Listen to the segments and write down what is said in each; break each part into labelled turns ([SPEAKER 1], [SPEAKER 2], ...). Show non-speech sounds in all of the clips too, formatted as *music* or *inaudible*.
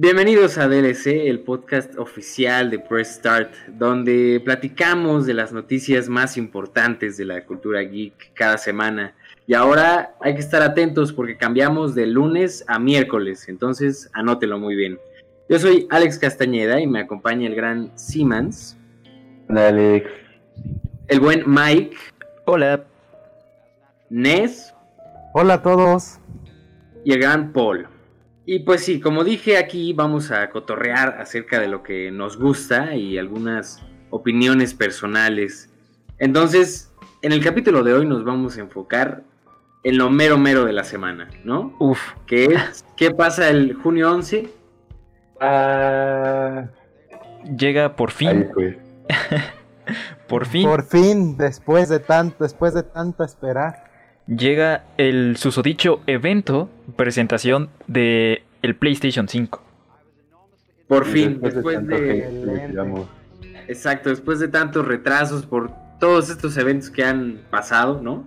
[SPEAKER 1] Bienvenidos a DLC, el podcast oficial de Press Start, donde platicamos de las noticias más importantes de la cultura geek cada semana. Y ahora hay que estar atentos porque cambiamos de lunes a miércoles, entonces anótelo muy bien. Yo soy Alex Castañeda y me acompaña el gran Siemens.
[SPEAKER 2] Hola Alex.
[SPEAKER 1] El buen Mike.
[SPEAKER 3] Hola.
[SPEAKER 1] Nes.
[SPEAKER 4] Hola a todos.
[SPEAKER 1] Y el gran Paul. Y pues sí, como dije aquí, vamos a cotorrear acerca de lo que nos gusta y algunas opiniones personales. Entonces, en el capítulo de hoy nos vamos a enfocar en lo mero mero de la semana, ¿no?
[SPEAKER 3] Uf.
[SPEAKER 1] ¿Qué es? ¿Qué pasa el junio 11?
[SPEAKER 2] Ah,
[SPEAKER 3] Llega por fin.
[SPEAKER 2] ahí *laughs*
[SPEAKER 3] por fin.
[SPEAKER 4] Por fin, después de tanto, después de tanto esperar.
[SPEAKER 3] Llega el susodicho evento, presentación de el PlayStation 5.
[SPEAKER 1] Por fin,
[SPEAKER 2] Después
[SPEAKER 1] de... Exacto, después de tantos retrasos por todos estos eventos que han pasado, ¿no?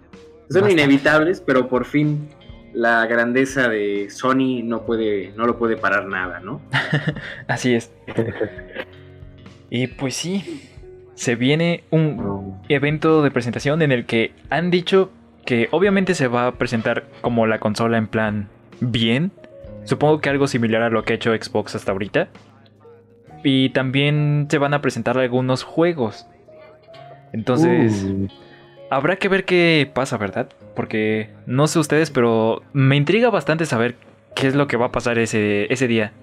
[SPEAKER 1] Son
[SPEAKER 4] Bastante.
[SPEAKER 1] inevitables, pero por fin la grandeza de Sony no puede, no lo puede parar nada, ¿no? *laughs*
[SPEAKER 3] Así es. *laughs* Y pues sí, se viene un evento de presentación en el que han dicho que obviamente se va a presentar como la consola en plan bien. Supongo que algo similar a lo que ha hecho Xbox hasta ahorita. Y también se van a presentar algunos juegos. Entonces,
[SPEAKER 2] Uh,
[SPEAKER 3] habrá que ver qué pasa, ¿verdad? Porque no sé ustedes, pero me intriga bastante saber qué es lo que va a pasar ese, ese día.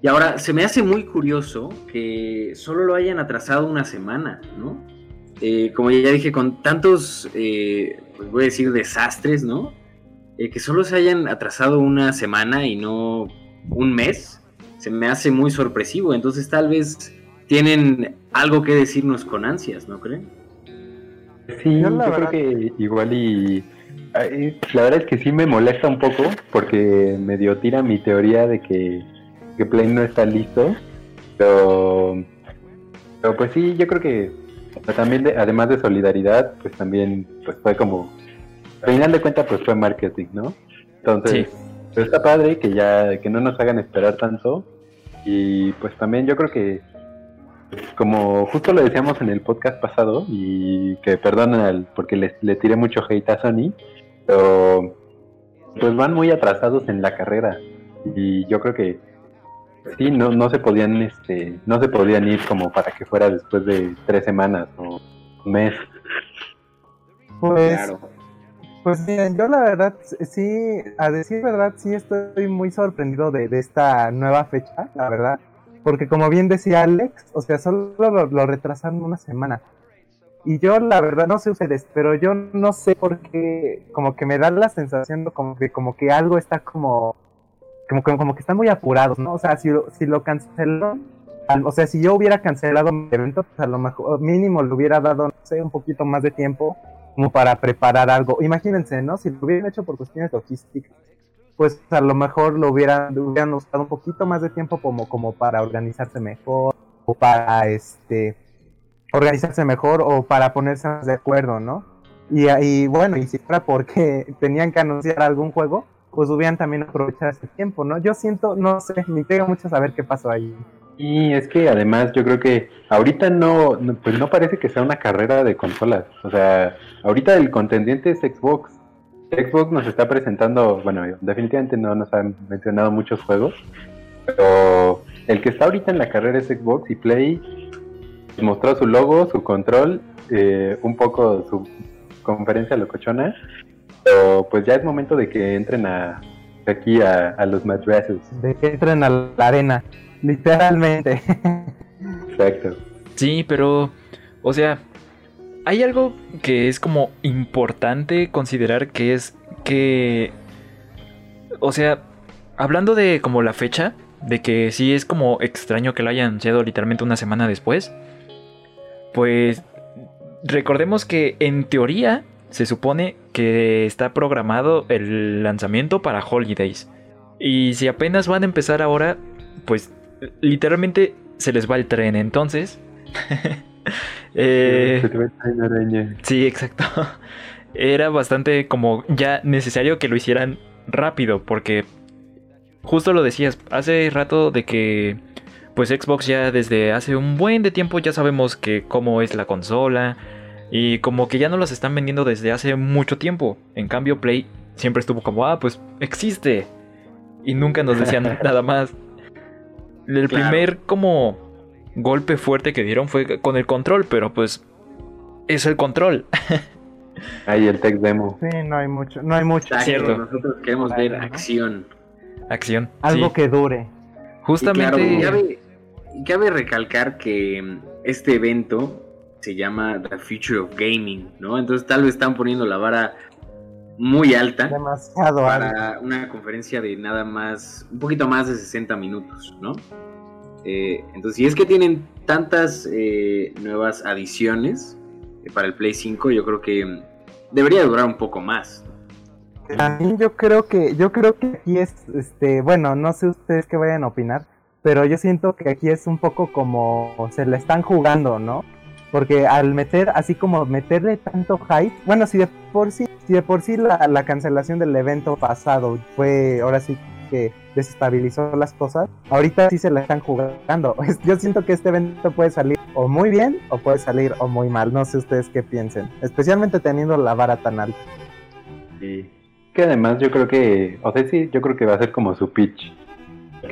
[SPEAKER 1] Y ahora, se me hace muy curioso que solo lo hayan atrasado una semana, ¿no? Eh, como ya dije, con tantos, eh, pues voy a decir, desastres, ¿no? Eh, que solo se hayan atrasado una semana y no un mes, se me hace muy sorpresivo. Entonces tal vez tienen algo que decirnos con ansias, ¿no creen?
[SPEAKER 2] sí,
[SPEAKER 4] Yo
[SPEAKER 2] creo
[SPEAKER 4] verdad-
[SPEAKER 2] que igual y... La verdad es que sí me molesta un poco porque medio tira mi teoría de que, que Play no está listo. Pero, pero pues sí, yo creo que también de- además de solidaridad, pues también pues fue como... Al final de cuentas pues fue marketing, ¿no? Entonces,
[SPEAKER 3] Sí.
[SPEAKER 2] pero está padre que ya que no nos hagan esperar tanto. Y pues también yo creo que como justo lo decíamos en el podcast pasado, y que perdonen al, porque le, le tiré mucho hate a Sony, pero pues van muy atrasados en la carrera. Y yo creo que sí, no, no se podían, este, no se podían ir como para que fuera después de tres semanas o un mes.
[SPEAKER 4] Pues, pues miren, yo la verdad, sí, a decir verdad, sí estoy muy sorprendido de, de esta nueva fecha, la verdad. Porque como bien decía Alex, o sea, solo lo, lo retrasaron una semana. Y yo la verdad no sé ustedes, pero yo no sé por qué, como que me da la sensación de como que, como que algo está como, como, como, como que están muy apurados, ¿no? O sea, si si lo cancelaron, al- o sea, si yo hubiera cancelado mi evento, pues a lo mejor mínimo le hubiera dado, no sé, un poquito más de tiempo como para preparar algo. Imagínense, ¿no? Si lo hubieran hecho por cuestiones logísticas, pues a lo mejor lo hubieran, hubieran usado un poquito más de tiempo como, como para organizarse mejor o para este organizarse mejor o para ponerse más de acuerdo, ¿no? Y, y bueno, y si fuera porque *laughs* tenían que anunciar algún juego, pues hubieran también aprovechado ese tiempo, ¿no? Yo siento, no sé, me intriga mucho saber qué pasó ahí.
[SPEAKER 2] Y es que además yo creo que ahorita no, no- pues no parece que sea una carrera de consolas. O sea, ahorita el contendiente es Xbox. Xbox nos está presentando, bueno, definitivamente no nos han mencionado muchos juegos, pero el que está ahorita en la carrera es Xbox y Play mostró su logo, su control, eh, un poco su conferencia locochona, pero pues ya es momento de que entren a aquí a, a los madrasses.
[SPEAKER 4] De que entren a la arena, literalmente.
[SPEAKER 2] Exacto.
[SPEAKER 3] Sí, pero, o sea, hay algo que es como importante considerar que es que, o sea, hablando de como la fecha, de que sí es como extraño que lo hayan anunciado literalmente una semana después, pues recordemos que en teoría se supone que está programado el lanzamiento para Holidays. Y si apenas van a empezar ahora, pues literalmente se les va el tren. Entonces, *laughs* eh,
[SPEAKER 2] Se te ve una araña.
[SPEAKER 3] sí, exacto. *laughs* Era bastante como ya necesario que lo hicieran rápido porque justo lo decías, hace rato de que pues Xbox ya desde hace un buen de tiempo ya sabemos que cómo es la consola y como que ya no las están vendiendo desde hace mucho tiempo. En cambio Play siempre estuvo como, ah, pues existe. Y nunca nos decían *laughs* nada más. El
[SPEAKER 1] Claro.
[SPEAKER 3] primer como golpe fuerte que dieron fue con el control, pero pues es el control. *laughs*
[SPEAKER 2] Ahí el tech demo.
[SPEAKER 4] Sí, no hay mucho, no hay mucho.
[SPEAKER 1] Exacto,
[SPEAKER 3] Cierto.
[SPEAKER 1] Nosotros queremos ver acción.
[SPEAKER 3] Acción.
[SPEAKER 4] Algo
[SPEAKER 3] sí.
[SPEAKER 4] que dure.
[SPEAKER 3] Justamente.
[SPEAKER 1] Y claro, cabe, cabe recalcar que este evento se llama The Future of Gaming, ¿no? Entonces tal vez están poniendo la vara muy alta
[SPEAKER 4] Demasiado alto.
[SPEAKER 1] para una conferencia de nada más, un poquito más de 60 minutos, ¿no? Eh, entonces, si es que tienen tantas eh, nuevas adiciones eh, para el Play 5, yo creo que debería durar un poco más.
[SPEAKER 4] A mí yo creo que, yo creo que aquí es, este, bueno, no sé ustedes qué vayan a opinar, pero yo siento que aquí es un poco como se la están jugando, ¿no? Porque al meter, así como meterle tanto hype, bueno, si de por sí, si de por sí la, la cancelación del evento pasado fue, ahora sí que desestabilizó las cosas, ahorita sí se la están jugando. *laughs* Yo siento que este evento puede salir o muy bien o puede salir o muy mal, no sé ustedes qué piensen, especialmente teniendo la vara tan alta.
[SPEAKER 2] Y que además yo creo que, o sea, sí, yo creo que va a ser como su pitch.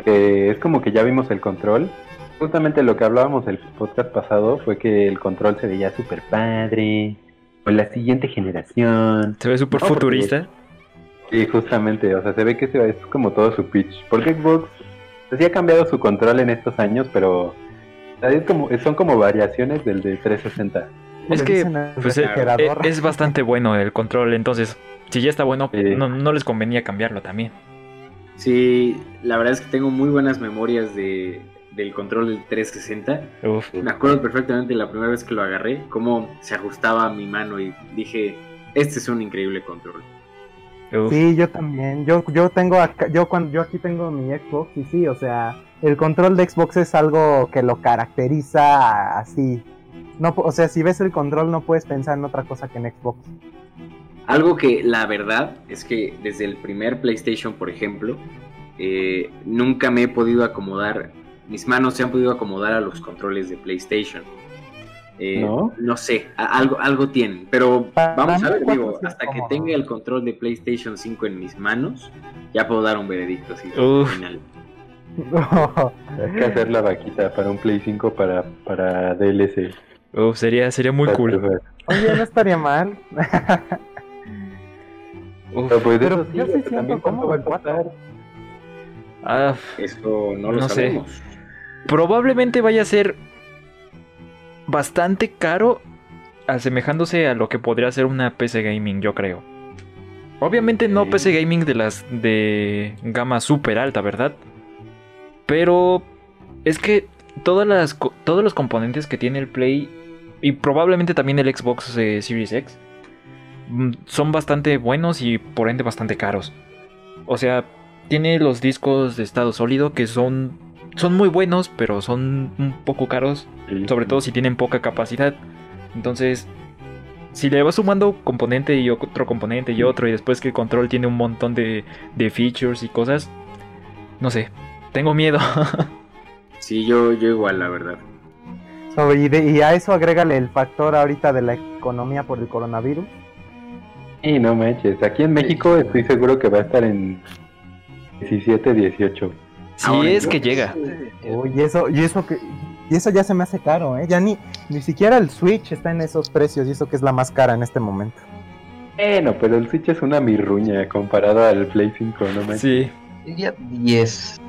[SPEAKER 2] Es como que ya vimos el control. Justamente lo que hablábamos el podcast pasado fue que el control se veía súper padre. O la siguiente generación.
[SPEAKER 3] Se ve súper
[SPEAKER 2] No, porque-
[SPEAKER 3] futurista.
[SPEAKER 2] Sí, justamente, o sea, se ve que se- es como todo su pitch. Porque Xbox pues, sí ha cambiado su control en estos años, pero es como, son como variaciones del de 360.
[SPEAKER 3] Es que pues, eh, eh, es bastante bueno el control, entonces si ya está bueno,
[SPEAKER 2] Sí.
[SPEAKER 3] no, no les convenía cambiarlo también.
[SPEAKER 1] Sí, la verdad es que tengo muy buenas memorias de, del control del 360.
[SPEAKER 3] Uf.
[SPEAKER 1] Me acuerdo perfectamente la primera vez que lo agarré, cómo se ajustaba a mi mano y dije, este es un increíble control.
[SPEAKER 3] uf.
[SPEAKER 4] Sí, yo también. Yo, yo tengo acá, yo cuando yo aquí tengo mi Xbox y sí, o sea, el control de Xbox es algo que lo caracteriza así. No, o sea, si ves el control no puedes pensar en otra cosa que en Xbox.
[SPEAKER 1] Algo que la verdad es que desde el primer PlayStation, por ejemplo, eh, nunca me he podido acomodar, mis manos se han podido acomodar a los controles de PlayStation. Eh,
[SPEAKER 2] ¿No?
[SPEAKER 1] sé, a- algo, algo tienen, pero vamos a ver, digo, hasta que tenga el control de PlayStation 5 en mis manos, ya puedo dar un veredicto así. Final. *laughs*
[SPEAKER 2] Hay que hacer la vaquita para un Play 5 para, para DLC.
[SPEAKER 3] Uf, sería, sería muy cool.
[SPEAKER 4] Oye, no estaría mal. *laughs*
[SPEAKER 3] Uf.
[SPEAKER 2] Pero, pues,
[SPEAKER 4] Pero yo sí siento cómodo
[SPEAKER 2] va a costar.
[SPEAKER 3] Ah,
[SPEAKER 1] Eso no lo
[SPEAKER 3] No sé. Probablemente vaya a ser bastante caro, asemejándose a lo que podría ser una PC gaming, yo creo. Obviamente no. PC gaming de las de gama super alta, ¿verdad? Pero es que todas las todos los componentes que tiene el Play y probablemente también el Xbox eh, Series X mm, son bastante buenos y por ende bastante caros. O sea, tiene los discos de estado sólido que son son muy buenos, pero son un poco caros,
[SPEAKER 2] Sí.
[SPEAKER 3] sobre todo si tienen poca capacidad. Entonces, si le vas sumando componente y otro componente y otro, y después que el control tiene un montón de, de features y cosas, no sé, tengo miedo. *laughs*
[SPEAKER 1] Sí, yo, yo igual, la verdad.
[SPEAKER 4] Sobre- y, de- y a eso agrégale el factor ahorita de la economía por el coronavirus.
[SPEAKER 2] Y no manches, aquí en México estoy seguro que va a estar en 17, 18.
[SPEAKER 3] Si
[SPEAKER 1] Ahora,
[SPEAKER 3] es que llega.
[SPEAKER 4] Uy, y eso, y eso que, y eso ya se me hace caro, ¿eh? Ya ni, ni siquiera el Switch está en esos precios y eso que es la más cara en este momento.
[SPEAKER 2] Bueno, pero el Switch es una mirruña comparado al Play 5, no manches.
[SPEAKER 3] Sí.
[SPEAKER 5] Diría 10.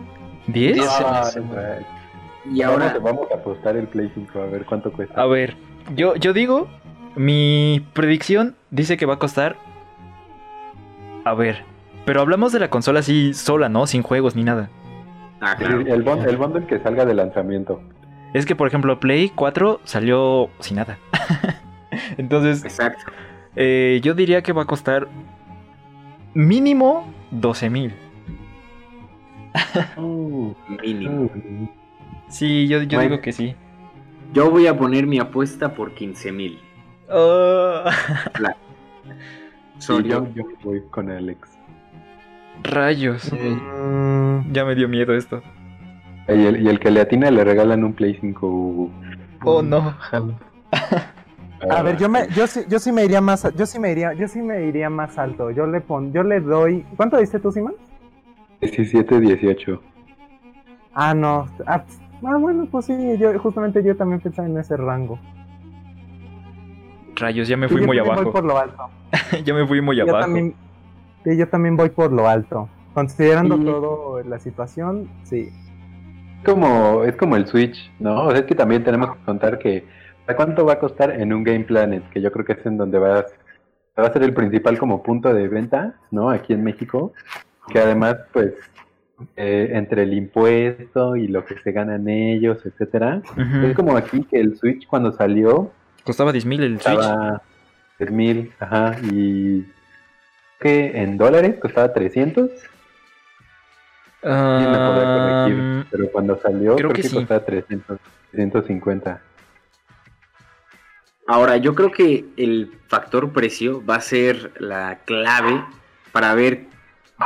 [SPEAKER 3] ¿10?
[SPEAKER 5] Diez.
[SPEAKER 2] Ah.
[SPEAKER 1] Y ahora,
[SPEAKER 2] Vamos, vamos a apostar el Play 5 a ver cuánto cuesta.
[SPEAKER 3] A ver, yo, yo digo, mi predicción dice que va a costar... A ver, pero hablamos de la consola así sola, ¿no? Sin juegos ni nada.
[SPEAKER 1] Ah,
[SPEAKER 2] Sí, el, el bundle que salga de lanzamiento.
[SPEAKER 3] Es que, por ejemplo, Play 4 salió sin nada. *laughs* Entonces,
[SPEAKER 1] Exacto.
[SPEAKER 3] eh, yo diría que va a costar mínimo 12 mil. *laughs*
[SPEAKER 2] Uh,
[SPEAKER 1] Mínimo.
[SPEAKER 2] uh.
[SPEAKER 3] Sí, yo, yo
[SPEAKER 2] Bueno.
[SPEAKER 3] digo que sí.
[SPEAKER 1] Yo voy a poner mi apuesta por 15 mil. *laughs*
[SPEAKER 2] Sí, yo, yo voy con Alex.
[SPEAKER 3] Rayos.
[SPEAKER 4] Mm,
[SPEAKER 3] Ya me dio miedo esto.
[SPEAKER 2] Y el, y el que le atina le regalan un Play 5. Hugo.
[SPEAKER 3] Oh no.
[SPEAKER 5] Jalo.
[SPEAKER 4] a ver, yo me, yo sí, yo sí me iría más, yo sí me iría, yo sí me iría más alto. Yo le pon, yo le doy, ¿cuánto diste tú, Simón?
[SPEAKER 2] 17, 18.
[SPEAKER 4] Ah, no. Ah, ah, bueno, pues sí, yo justamente yo también pensaba en ese rango.
[SPEAKER 3] Rayos, ya me fui
[SPEAKER 4] yo
[SPEAKER 3] muy abajo.
[SPEAKER 4] Voy por lo alto. *laughs*
[SPEAKER 3] ya me fui muy
[SPEAKER 4] Yo
[SPEAKER 3] abajo.
[SPEAKER 4] también, sí, yo también voy por lo alto. Considerando
[SPEAKER 2] Y-
[SPEAKER 4] todo la situación, sí.
[SPEAKER 2] Es como, es como el Switch, ¿no? O sea, es que también tenemos que contar que ¿a cuánto va a costar en un Game Planet? Que yo creo que es en donde vas, va a ser el principal como punto de venta, ¿no? Aquí en México. Que además, pues, eh, entre el impuesto y lo que se ganan ellos, etcétera.
[SPEAKER 3] Ujú.
[SPEAKER 2] Es como aquí que el Switch cuando salió
[SPEAKER 3] Costaba 10 mil el Switch.
[SPEAKER 2] estaba 10.000, ajá, y que en dólares costaba 300. Sí, me podré corregir,
[SPEAKER 3] Ah,
[SPEAKER 2] pero cuando salió
[SPEAKER 3] creo
[SPEAKER 2] creo,
[SPEAKER 3] que
[SPEAKER 2] que,
[SPEAKER 3] sí.
[SPEAKER 2] costaba 300, 350.
[SPEAKER 1] Ahora, yo creo que el factor precio va a ser la clave para ver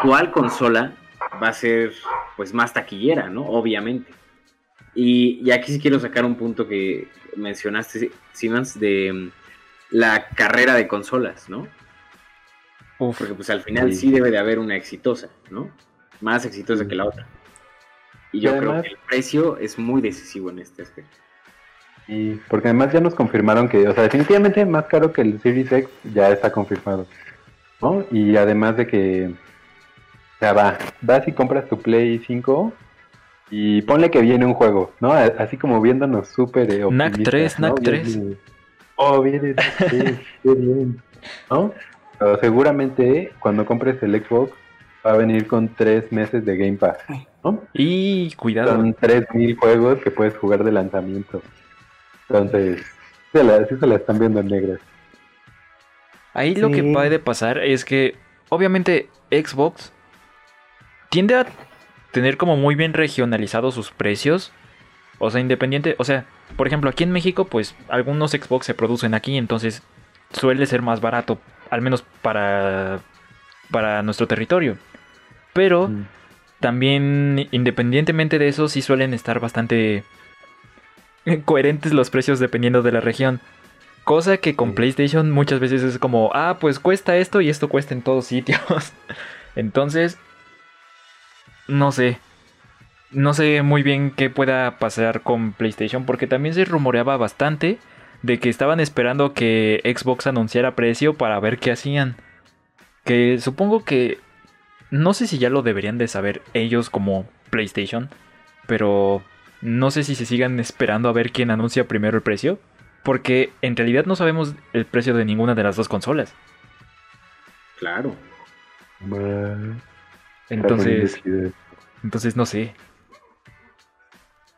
[SPEAKER 1] cuál consola va a ser pues más taquillera, ¿no? Obviamente. Y, y aquí sí quiero sacar un punto que mencionaste, Siemens, de mm, la carrera de consolas, ¿no?
[SPEAKER 3] Uf.
[SPEAKER 1] Porque pues al final
[SPEAKER 2] Sí.
[SPEAKER 1] sí debe de haber una exitosa, ¿no? Más exitosa que la otra. Y yo
[SPEAKER 2] Y
[SPEAKER 1] creo que el precio es muy decisivo en este aspecto.
[SPEAKER 2] Y porque además ya nos confirmaron que, o sea, definitivamente más caro que el Series X ya está confirmado. ¿No? Y además de que, o sea, va, vas y compras tu Play 5 y ponle que viene un juego, ¿no? A- Así como viéndonos súper eh,
[SPEAKER 3] NAC
[SPEAKER 2] optimistas,
[SPEAKER 3] 3,
[SPEAKER 2] ¿no?
[SPEAKER 3] NAC
[SPEAKER 2] Viene-
[SPEAKER 3] 3.
[SPEAKER 2] Oh, viene NAC 3, qué bien, ¿no? Pero seguramente cuando compres el Xbox va a venir con tres meses de Game Pass, ¿no?
[SPEAKER 3] Y cuidado.
[SPEAKER 2] Son 3000 juegos que puedes jugar de lanzamiento. Entonces, se la, sí se la están viendo negras.
[SPEAKER 3] Ahí lo que puede pasar es que, obviamente, Xbox tiende a tener como muy bien regionalizados sus precios. O sea, independiente, o sea, por ejemplo, aquí en México, pues algunos Xbox se producen aquí, entonces suele ser más barato, al menos para, para nuestro territorio. Pero
[SPEAKER 2] Mm.
[SPEAKER 3] también, independientemente de eso, sí suelen estar bastante coherentes los precios dependiendo de la región. Cosa que con
[SPEAKER 2] Sí.
[SPEAKER 3] PlayStation muchas veces es como, ah, pues cuesta esto y esto cuesta en todos sitios. *laughs* Entonces, no sé. No sé muy bien qué pueda pasar con PlayStation porque también se rumoreaba bastante de que estaban esperando que Xbox anunciara precio para ver qué hacían. Que supongo que no sé si ya lo deberían de saber ellos como PlayStation, pero no sé si se sigan esperando a ver quién anuncia primero el precio, porque en realidad no sabemos el precio de ninguna de las dos consolas.
[SPEAKER 1] Claro.
[SPEAKER 3] Entonces, entonces no sé.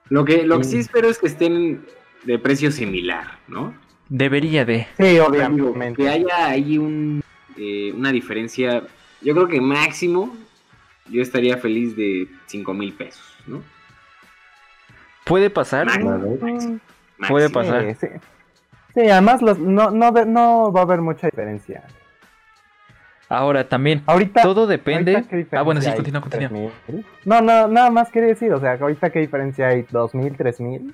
[SPEAKER 1] Lo que, lo que sí
[SPEAKER 2] Mm.
[SPEAKER 1] espero es que estén de precio similar, ¿no?
[SPEAKER 3] Debería de.
[SPEAKER 4] Sí, obviamente.
[SPEAKER 1] que haya ahí un, eh, una diferencia. Yo creo que máximo yo estaría feliz de 5 mil pesos, ¿no?
[SPEAKER 3] Puede pasar.
[SPEAKER 1] Máximo.
[SPEAKER 2] Claro.
[SPEAKER 1] máximo.
[SPEAKER 3] Puede
[SPEAKER 1] Máximo.
[SPEAKER 3] pasar.
[SPEAKER 4] Sí, sí. Sí, además los, no, no, no va a haber mucha diferencia.
[SPEAKER 3] Ahora también,
[SPEAKER 4] Ahorita.
[SPEAKER 3] todo depende.
[SPEAKER 4] ahorita, ¿qué diferencia
[SPEAKER 3] Ah, bueno, sí, continúa, continúa.
[SPEAKER 4] 3,000. No, no, nada más quería decir, o sea, que ahorita qué diferencia hay, 2000, 3000.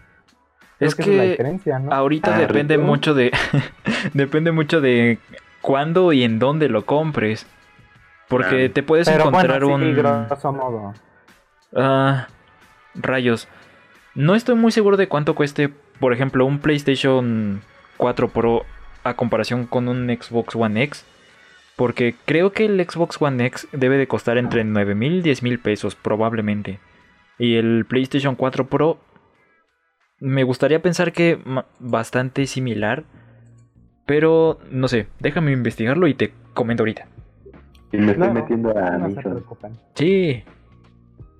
[SPEAKER 4] Creo
[SPEAKER 3] Es
[SPEAKER 4] esa es la
[SPEAKER 3] que
[SPEAKER 4] diferencia, ¿no?
[SPEAKER 3] ahorita
[SPEAKER 2] Ah,
[SPEAKER 3] depende
[SPEAKER 2] rico.
[SPEAKER 3] mucho de. *laughs* depende mucho de cuándo y en dónde lo compres. Porque te puedes
[SPEAKER 4] Pero
[SPEAKER 3] encontrar
[SPEAKER 4] bueno, sí,
[SPEAKER 3] un.
[SPEAKER 4] grosso modo.
[SPEAKER 3] Ah, rayos. No estoy muy seguro de cuánto cueste, por ejemplo, un PlayStation 4 Pro a comparación con un Xbox One X. Porque creo que el Xbox One X debe de costar entre 9 mil y 10 mil pesos, probablemente. Y el PlayStation 4 Pro me gustaría pensar que bastante similar. Pero no sé, déjame investigarlo y te comento ahorita.
[SPEAKER 2] Y me estoy
[SPEAKER 4] No,
[SPEAKER 2] metiendo a
[SPEAKER 4] No preocupen.
[SPEAKER 3] Sí,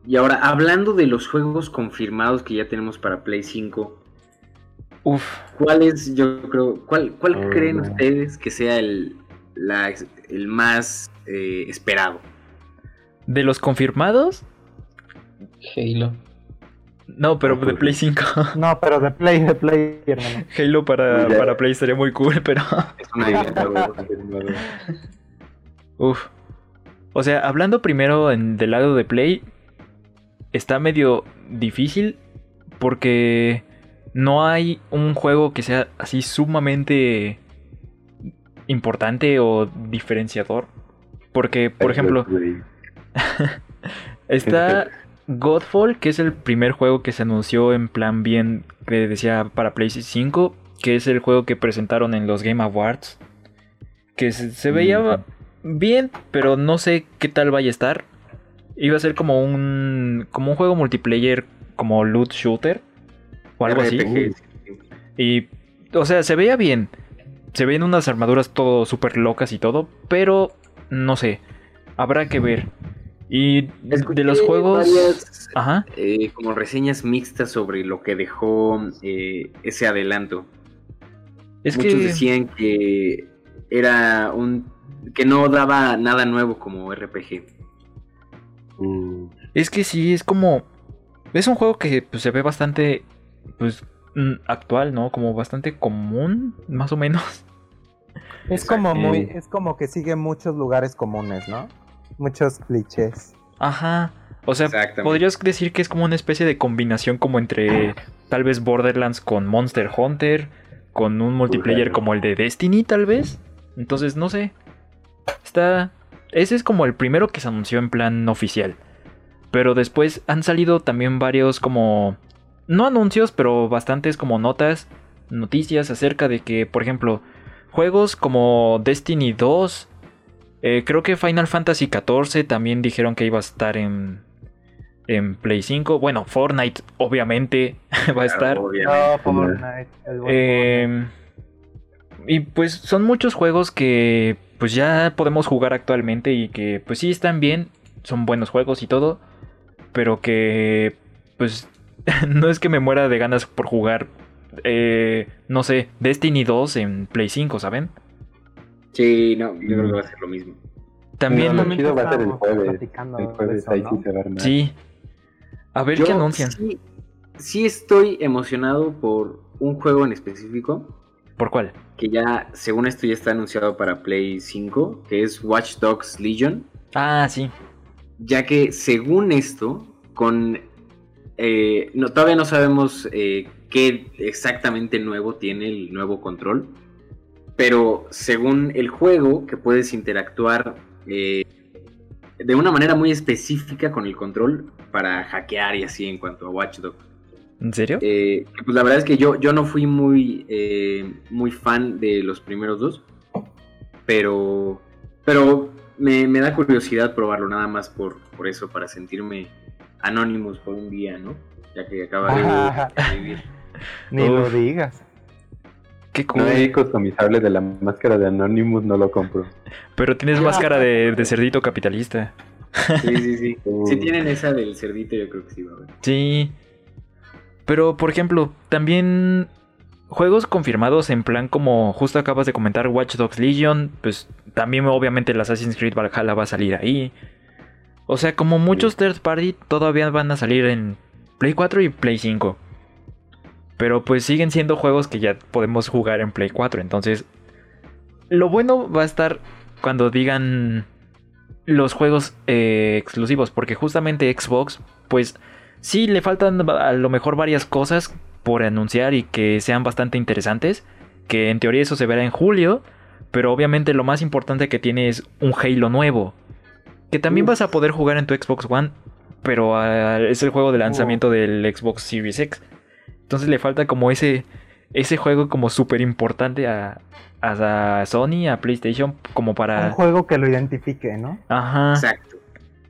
[SPEAKER 1] Y ahora, hablando de los juegos confirmados que ya tenemos para Play 5,
[SPEAKER 3] uff.
[SPEAKER 1] ¿cuál es, yo creo, cuál, cuál
[SPEAKER 2] Oh,
[SPEAKER 1] creen
[SPEAKER 2] no.
[SPEAKER 1] ustedes que sea el, la- el más eh, esperado?
[SPEAKER 3] De los confirmados,
[SPEAKER 5] Halo.
[SPEAKER 3] No, pero de Play
[SPEAKER 2] sí.
[SPEAKER 3] 5.
[SPEAKER 4] No, pero de Play, de Play, hermano.
[SPEAKER 3] Halo para, para Play estaría muy cool, pero.
[SPEAKER 1] Es una idea.
[SPEAKER 2] Confirmado. *laughs*
[SPEAKER 3] Uf. O sea, hablando primero en, del lado de Play, está medio difícil porque no hay un juego que sea así sumamente importante o diferenciador. Porque, por ejemplo, *laughs* está Godfall, que es el primer juego que se anunció en plan bien, que decía para PlayStation 5, que es el juego que presentaron en los Game Awards. Que se, veía bien, pero no sé qué tal vaya a estar. Iba a ser como un como un juego multiplayer como loot shooter o algo así. Y o sea, se veía bien. Se ven unas armaduras todo súper locas y todo, pero no sé. Habrá que ver. Y de los juegos.
[SPEAKER 1] Ajá. Eh, como reseñas mixtas sobre lo que dejó eh, ese adelanto. Es Muchos decían que era un. que no daba nada nuevo como RPG.
[SPEAKER 3] Mm. Es que sí, es como. Es un juego que pues, se ve bastante. Pues mm, actual, ¿no? Como bastante común, más o menos.
[SPEAKER 4] Es como muy. Es como que sigue muchos lugares comunes, ¿no? Muchos clichés.
[SPEAKER 3] Ajá. O sea, podrías decir que es como una especie de combinación como entre tal vez Borderlands con Monster Hunter, con un multiplayer como el de Destiny tal vez. Entonces, no sé. Está... Ese es como el primero que se anunció en plan oficial. Pero después han salido también varios como... No anuncios, pero bastantes como notas, noticias acerca de que, por ejemplo, juegos como Destiny 2 eh, creo que Final Fantasy XIV también dijeron que iba a estar en, en Play 5. Bueno, Fortnite obviamente *laughs* va a estar. Em, y pues son muchos juegos que pues ya podemos jugar actualmente y que pues sí están bien, son buenos juegos y todo, pero que pues *laughs* no es que me muera de ganas por jugar, eh, no sé, Destiny 2 en Play 5, ¿saben?
[SPEAKER 1] Sí, no, yo creo que va a ser lo mismo.
[SPEAKER 3] También
[SPEAKER 2] lo chido va a ser el jueves. El jueves ahí sí se va a armar.
[SPEAKER 3] Sí. A ver qué anuncian.
[SPEAKER 1] Sí, estoy emocionado por un juego en específico.
[SPEAKER 3] ¿Por cuál?
[SPEAKER 1] Que ya, según esto, ya está anunciado para Play 5, que es Watch Dogs Legion.
[SPEAKER 3] Ah, sí.
[SPEAKER 1] Ya que, según esto, con. Eh, no, todavía no sabemos eh, qué exactamente nuevo tiene el nuevo control pero según el juego, que puedes interactuar eh, de una manera muy específica con el control para hackear y así en cuanto a Watchdog.
[SPEAKER 3] ¿En serio?
[SPEAKER 1] Eh, pues la verdad es que yo, yo no fui muy, eh, muy fan de los primeros dos, pero, pero me, da curiosidad probarlo nada más por, por eso, para sentirme Anonymous por un día, ¿no? Ya que acaba de, *laughs* vivir.
[SPEAKER 4] Ni lo digas.
[SPEAKER 2] No hay customizable de la máscara de Anonymous, no lo compro.
[SPEAKER 3] Pero tienes *laughs* máscara de, cerdito capitalista.
[SPEAKER 1] Sí, sí, sí. *laughs* Si tienen esa del cerdito, yo creo que sí va a haber.
[SPEAKER 3] Sí. Pero, por ejemplo, también juegos confirmados en plan como justo acabas de comentar Watch Dogs Legion, pues también obviamente el Assassin's Creed Valhalla va a salir ahí. O sea, como muchos third party todavía van a salir en Play 4 y Play 5. Pero pues siguen siendo juegos que ya podemos jugar en Play 4. Entonces, lo bueno va a estar cuando digan los juegos eh, exclusivos. Porque justamente Xbox, pues sí le faltan a lo mejor varias cosas por anunciar y que sean bastante interesantes. Que en teoría eso se verá en julio. Pero obviamente lo más importante que tiene es un Halo nuevo. Que también vas a poder jugar en tu Xbox One. Pero ah, es el juego de lanzamiento del Xbox Series X. Entonces le falta como ese, ese juego como súper importante a, a, Sony, a PlayStation, como para...
[SPEAKER 4] Un juego que lo identifique, ¿no?
[SPEAKER 3] Ajá.
[SPEAKER 1] Exacto.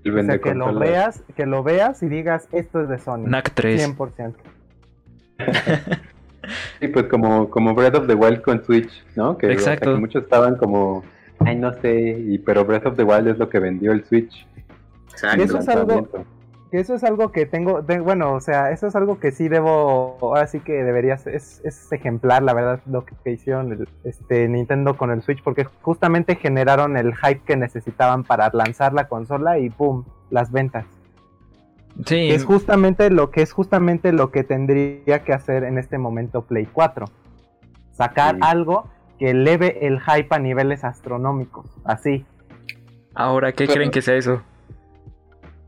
[SPEAKER 4] O sea, que lo, veas, que lo veas y digas, esto es de Sony.
[SPEAKER 3] NAC 3.
[SPEAKER 4] 100%.
[SPEAKER 2] sí, pues como, como Breath of the Wild con Switch, ¿no? Que,
[SPEAKER 3] Exacto.
[SPEAKER 2] que muchos estaban como, ay, no sé, y, pero Breath of the Wild es lo que vendió el Switch.
[SPEAKER 4] Exacto. eso es algo, que eso es algo que tengo, bueno, o sea, eso es algo que sí debo, ahora sí que deberías, es, es ejemplar, la verdad, lo que hicieron este, Nintendo con el Switch, porque justamente generaron el hype que necesitaban para lanzar la consola y ¡pum! las ventas.
[SPEAKER 3] Sí.
[SPEAKER 4] Es justamente lo que es justamente lo que tendría que hacer en este momento Play 4. Sacar algo que eleve el hype a niveles astronómicos, así.
[SPEAKER 3] Ahora, ¿qué
[SPEAKER 5] Pero-
[SPEAKER 3] creen que sea eso?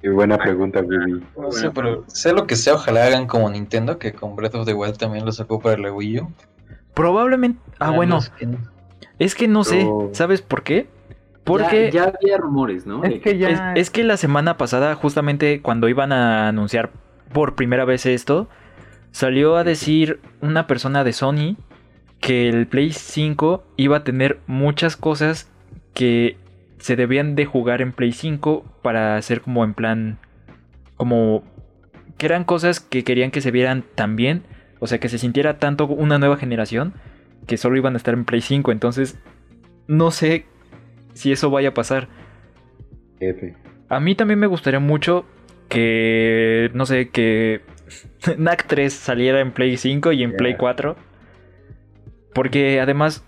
[SPEAKER 2] Qué buena pregunta, Willy.
[SPEAKER 5] No sé, pero sea lo que sea, ojalá hagan como Nintendo, que con Breath of the Wild también lo sacó para la Wii U.
[SPEAKER 3] Probablemente. Ah,
[SPEAKER 5] Nada
[SPEAKER 3] bueno,
[SPEAKER 5] más que no.
[SPEAKER 3] es que no sé.
[SPEAKER 2] Pero-
[SPEAKER 3] ¿Sabes por qué? Porque
[SPEAKER 1] Ya, ya había rumores, ¿no?
[SPEAKER 4] Es que ya.
[SPEAKER 3] Es, es que la semana pasada, justamente cuando iban a anunciar por primera vez esto, salió a decir una persona de Sony que el Play 5 iba a tener muchas cosas que se debían de jugar en Play 5 para hacer como en plan, como que eran cosas que querían que se vieran tan bien, o sea, que se sintiera tanto una nueva generación que solo iban a estar en Play 5, entonces no sé si eso vaya a pasar. A mí también me gustaría mucho que, no sé, que *laughs* NAC 3 saliera en Play 5 y en. Play 4. Porque además,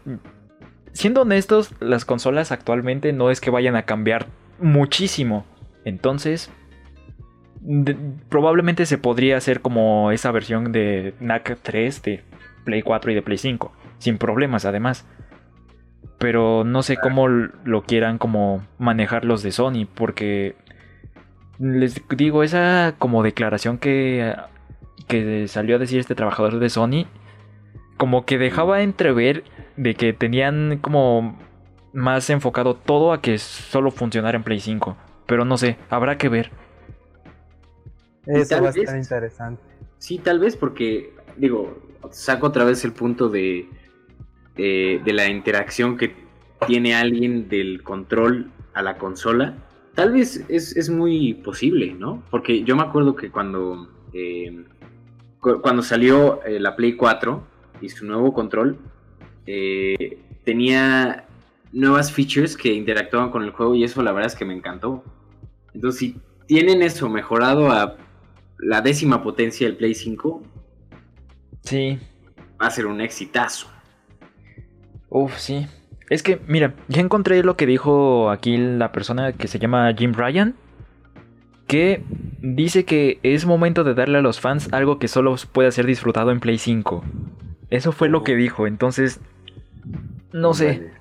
[SPEAKER 3] siendo honestos, las consolas actualmente no es que vayan a cambiar muchísimo. Entonces, probablemente se podría hacer como esa versión de NAC 3 de Play 4 y de Play 5. Sin problemas, además. Pero no sé cómo lo quieran como manejar los de Sony. Porque les digo, esa como declaración que, que salió a decir este trabajador de Sony. Como que dejaba entrever de que tenían como más enfocado todo a que solo funcionara en Play 5. Pero no sé, habrá que ver.
[SPEAKER 4] Eso
[SPEAKER 1] tal
[SPEAKER 4] va a
[SPEAKER 1] vez-
[SPEAKER 4] estar interesante.
[SPEAKER 1] Sí, tal vez porque, digo, saco otra vez el punto de, de la interacción que tiene alguien del control a la consola. Tal vez es, es muy posible, ¿no? Porque yo me acuerdo que cuando, eh, cu- cuando salió eh, la Play 4 y su nuevo control, eh, tenía nuevas features que interactuaban con el juego y eso la verdad es que me encantó. Entonces, si tienen eso mejorado a la décima potencia del Play 5,
[SPEAKER 3] Sí,
[SPEAKER 1] va a ser un exitazo.
[SPEAKER 3] Uf, sí. Es que, mira, ya encontré lo que dijo aquí la persona que se llama Jim Ryan. Que dice que es momento de darle a los fans algo que solo puede ser disfrutado en Play 5. Eso fue lo que dijo, entonces... No sé.
[SPEAKER 2] Vale.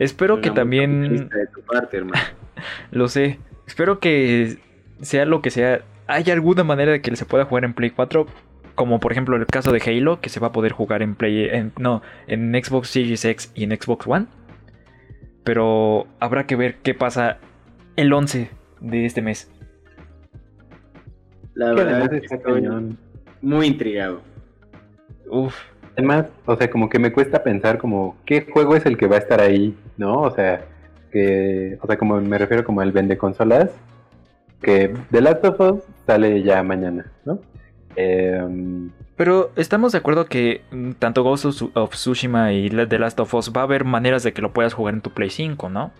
[SPEAKER 3] Espero que
[SPEAKER 1] Suena
[SPEAKER 3] también...
[SPEAKER 1] capitalista de tu parte, hermano. *laughs*
[SPEAKER 3] Lo sé. Espero que sea lo que sea. ¿Hay alguna manera de que se pueda jugar en Play 4? Como por ejemplo el caso de Halo, que se va a poder jugar en Play. en- no, en Xbox Series X y en Xbox One. Pero habrá que ver qué pasa el 11 de este mes.
[SPEAKER 1] La verdad es que estoy muy intrigado.
[SPEAKER 3] Uf.
[SPEAKER 2] Además, o sea, como que me cuesta pensar como qué juego es el que va a estar ahí, ¿no? O sea, que, o sea, como me refiero como el vende consolas, que The Last of Us sale ya mañana, ¿no? Em,
[SPEAKER 3] Pero estamos de acuerdo que mm, tanto Ghost of Tsu- of Tsushima y The Last of Us va a haber maneras de que lo puedas jugar en tu Play 5, ¿no?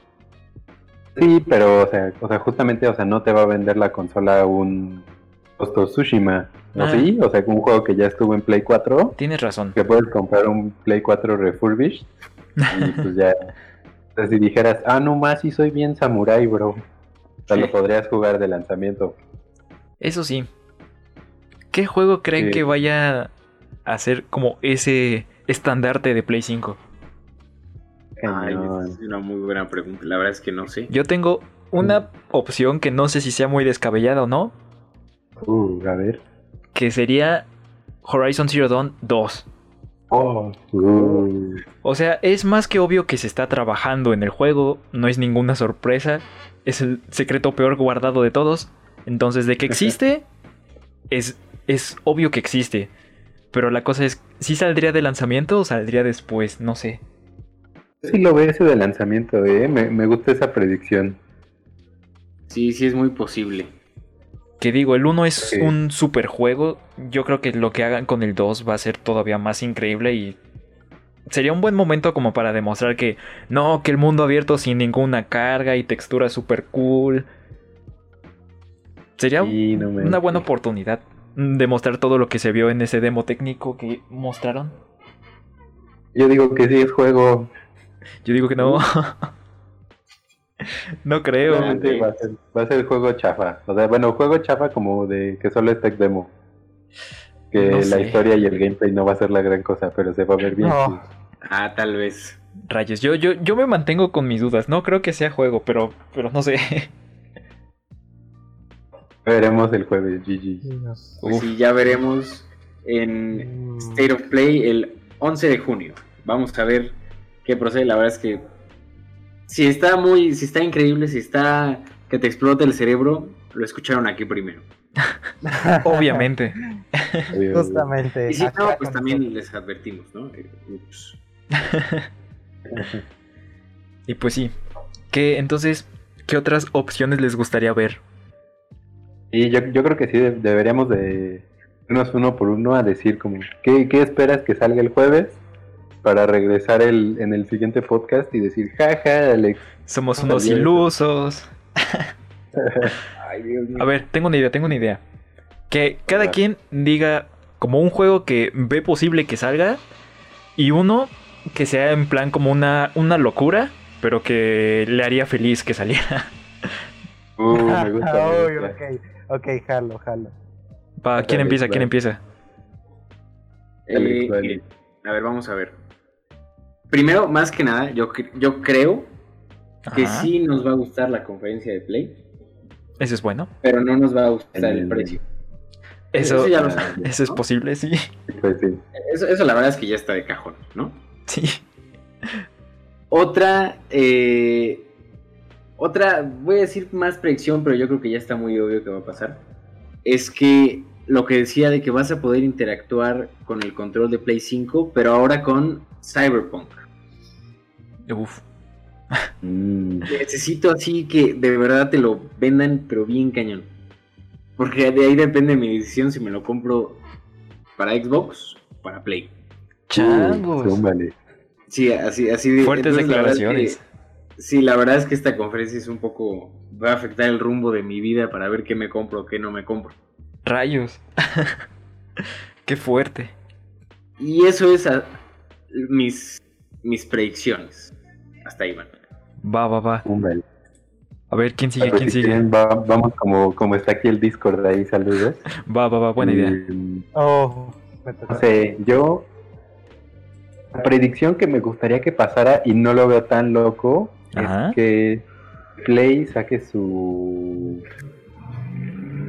[SPEAKER 2] sí, pero, o sea, o sea, justamente, o sea, no te va a vender la consola un Ghost of Tsushima, ¿no?
[SPEAKER 3] Ah.
[SPEAKER 2] Sí, o sea, un juego que ya estuvo en Play 4,
[SPEAKER 3] Tienes razón.
[SPEAKER 2] que puedes comprar un Play 4 refurbished y *laughs* pues ya, o sea, si dijeras, ah, no más, sí soy bien samurai, bro, o sea, lo podrías jugar de lanzamiento.
[SPEAKER 3] Eso sí. ¿Qué juego creen
[SPEAKER 2] Sí.
[SPEAKER 3] que vaya a ser como ese estandarte de Play 5?
[SPEAKER 1] Ay, esa es una muy buena pregunta. La verdad es que no sé.
[SPEAKER 3] Yo tengo una opción que no sé si sea muy descabellada o no,
[SPEAKER 2] Uh, a ver.
[SPEAKER 3] que sería Horizon Zero Dawn 2.
[SPEAKER 2] Oh, uh.
[SPEAKER 3] O sea, es más que obvio que se está trabajando en el juego, no es ninguna sorpresa, es el secreto peor guardado de todos. Entonces, de que *laughs* existe, es, es obvio que existe. Pero la cosa es, ¿sí saldría de lanzamiento o saldría después? No sé.
[SPEAKER 2] Sí lo veo ese de lanzamiento, eh. Me, me gusta esa predicción.
[SPEAKER 1] Sí, sí es muy posible.
[SPEAKER 3] Que digo, el 1 es un super juego. Yo creo que lo que hagan con el 2 va a ser todavía más increíble y sería un buen momento como para demostrar que no, que el mundo abierto sin ninguna carga y textura super cool. Sería
[SPEAKER 2] Sí, no me-
[SPEAKER 3] una buena oportunidad de mostrar todo lo que se vio en ese demo técnico que mostraron.
[SPEAKER 2] Yo digo que sí es juego.
[SPEAKER 3] Yo digo que no. *laughs* no creo.
[SPEAKER 2] Realmente va a, ser, va a ser juego chafa. O sea, bueno, juego chafa como de que solo es tech demo. Que
[SPEAKER 3] No
[SPEAKER 2] la
[SPEAKER 3] sé.
[SPEAKER 2] historia y el gameplay no va a ser la gran cosa, pero se va a ver bien.
[SPEAKER 4] No.
[SPEAKER 2] sí.
[SPEAKER 1] Ah, tal vez.
[SPEAKER 3] Rayos, yo, yo, yo me mantengo con mis dudas. No creo que sea juego, pero, pero no sé.
[SPEAKER 2] Veremos el jueves, GG.
[SPEAKER 1] Pues
[SPEAKER 3] Uf.
[SPEAKER 1] sí, ya veremos en. State of Play el 11 de junio. Vamos a ver qué procede. La verdad es que si está muy, si está increíble, si está que te explota el cerebro, lo escucharon aquí primero. *laughs*
[SPEAKER 3] Obviamente.
[SPEAKER 4] Justamente.
[SPEAKER 1] Y si no, pues también les advertimos, ¿no? Ups. *laughs*
[SPEAKER 3] Y pues sí. ¿Qué, entonces, ¿qué otras opciones les gustaría ver?
[SPEAKER 2] Y yo, yo creo que sí de- deberíamos de irnos uno por uno a decir como, ¿qué, qué esperas que salga el jueves? Para regresar el, en el siguiente podcast y decir, jaja, Alex.
[SPEAKER 3] Somos unos ilusos. *laughs*
[SPEAKER 1] Ay, Dios mío.
[SPEAKER 3] A ver, tengo una idea, tengo una idea. Que cada quien diga como un juego que ve posible que salga y uno que sea en plan como una, una locura, pero que le haría feliz que saliera. *laughs*
[SPEAKER 2] Uh, me *laughs* gusta.
[SPEAKER 4] Uy, ok, ok, jalo, jalo.
[SPEAKER 3] Va, ¿Quién empieza? ¿Quién empieza?
[SPEAKER 1] Eh, miren, a ver, vamos a ver. Primero, más que nada, yo, yo creo que sí nos va a gustar la conferencia de Play,
[SPEAKER 3] Eso es bueno.
[SPEAKER 1] pero no nos va a gustar el
[SPEAKER 2] El-
[SPEAKER 1] precio.
[SPEAKER 3] Eso,
[SPEAKER 1] ya lo *laughs* sabemos,
[SPEAKER 3] eso es posible, sí.
[SPEAKER 2] Pues sí.
[SPEAKER 1] Eso, eso la verdad es que ya está de cajón, ¿no?
[SPEAKER 3] Sí.
[SPEAKER 1] Otra, eh, otra, voy a decir más predicción, pero yo creo que ya está muy obvio que va a pasar. Es que lo que decía de que vas a poder interactuar con el control de Play 5, pero ahora con Cyberpunk.
[SPEAKER 3] Uf.
[SPEAKER 2] Mm,
[SPEAKER 1] Necesito así que de verdad te lo vendan, pero bien cañón. Porque de ahí depende mi decisión si me lo compro para Xbox o para Play.
[SPEAKER 3] Changos.
[SPEAKER 2] uh.
[SPEAKER 1] Sí, así, así de
[SPEAKER 3] Fuertes
[SPEAKER 1] entonces, la verdad es que-
[SPEAKER 3] declaraciones.
[SPEAKER 1] sí, la verdad es que esta conferencia es un poco. Va a afectar el rumbo de mi vida para ver qué me compro o qué no me compro.
[SPEAKER 3] Rayos. *laughs* Qué fuerte.
[SPEAKER 1] Y eso es a- mis, mis predicciones. Hasta ahí van.
[SPEAKER 3] Va, va, va.
[SPEAKER 2] Zúmbale.
[SPEAKER 3] A ver, ¿quién sigue?
[SPEAKER 2] Pues,
[SPEAKER 3] ¿Quién
[SPEAKER 2] si
[SPEAKER 3] sigue?
[SPEAKER 2] quieren, va- vamos como, como está aquí el Discord ahí, saludos. *laughs*
[SPEAKER 3] Va, va, va, buena idea.
[SPEAKER 2] Mm,
[SPEAKER 4] Oh.
[SPEAKER 2] No sé, yo. La predicción que me gustaría que pasara y no lo veo tan loco
[SPEAKER 3] Ajá.
[SPEAKER 2] es que Play saque su.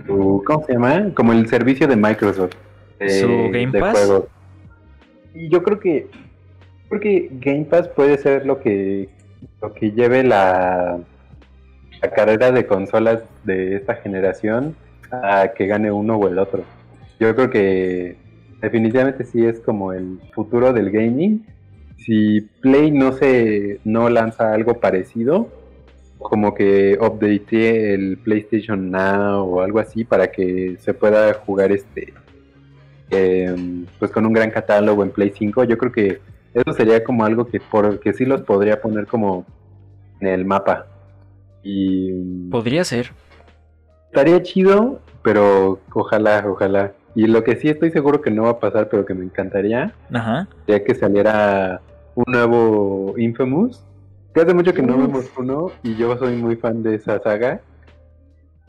[SPEAKER 2] su- ¿Cómo se llama? Como el servicio de Microsoft. de-
[SPEAKER 3] ¿Su Game
[SPEAKER 2] de
[SPEAKER 3] Pass?
[SPEAKER 2] juegos. Y yo creo que. Porque Game Pass puede ser lo que. lo que lleve la. la carrera de consolas de esta generación a que gane uno o el otro. Yo creo que definitivamente sí es como el futuro del gaming. Si Play no se no lanza algo parecido, como que update el PlayStation Now o algo así para que se pueda jugar este em, pues con un gran catálogo en Play 5, yo creo que eso sería como algo que por que sí los podría poner como en el mapa. Y
[SPEAKER 3] Podría ser.
[SPEAKER 2] estaría chido, pero ojalá, ojalá. Y lo que sí estoy seguro que no va a pasar, pero que me encantaría,
[SPEAKER 3] Ajá.
[SPEAKER 2] sería que saliera un nuevo Infamous. Que hace mucho que no
[SPEAKER 1] Uf.
[SPEAKER 2] vemos uno y yo soy muy fan de esa saga.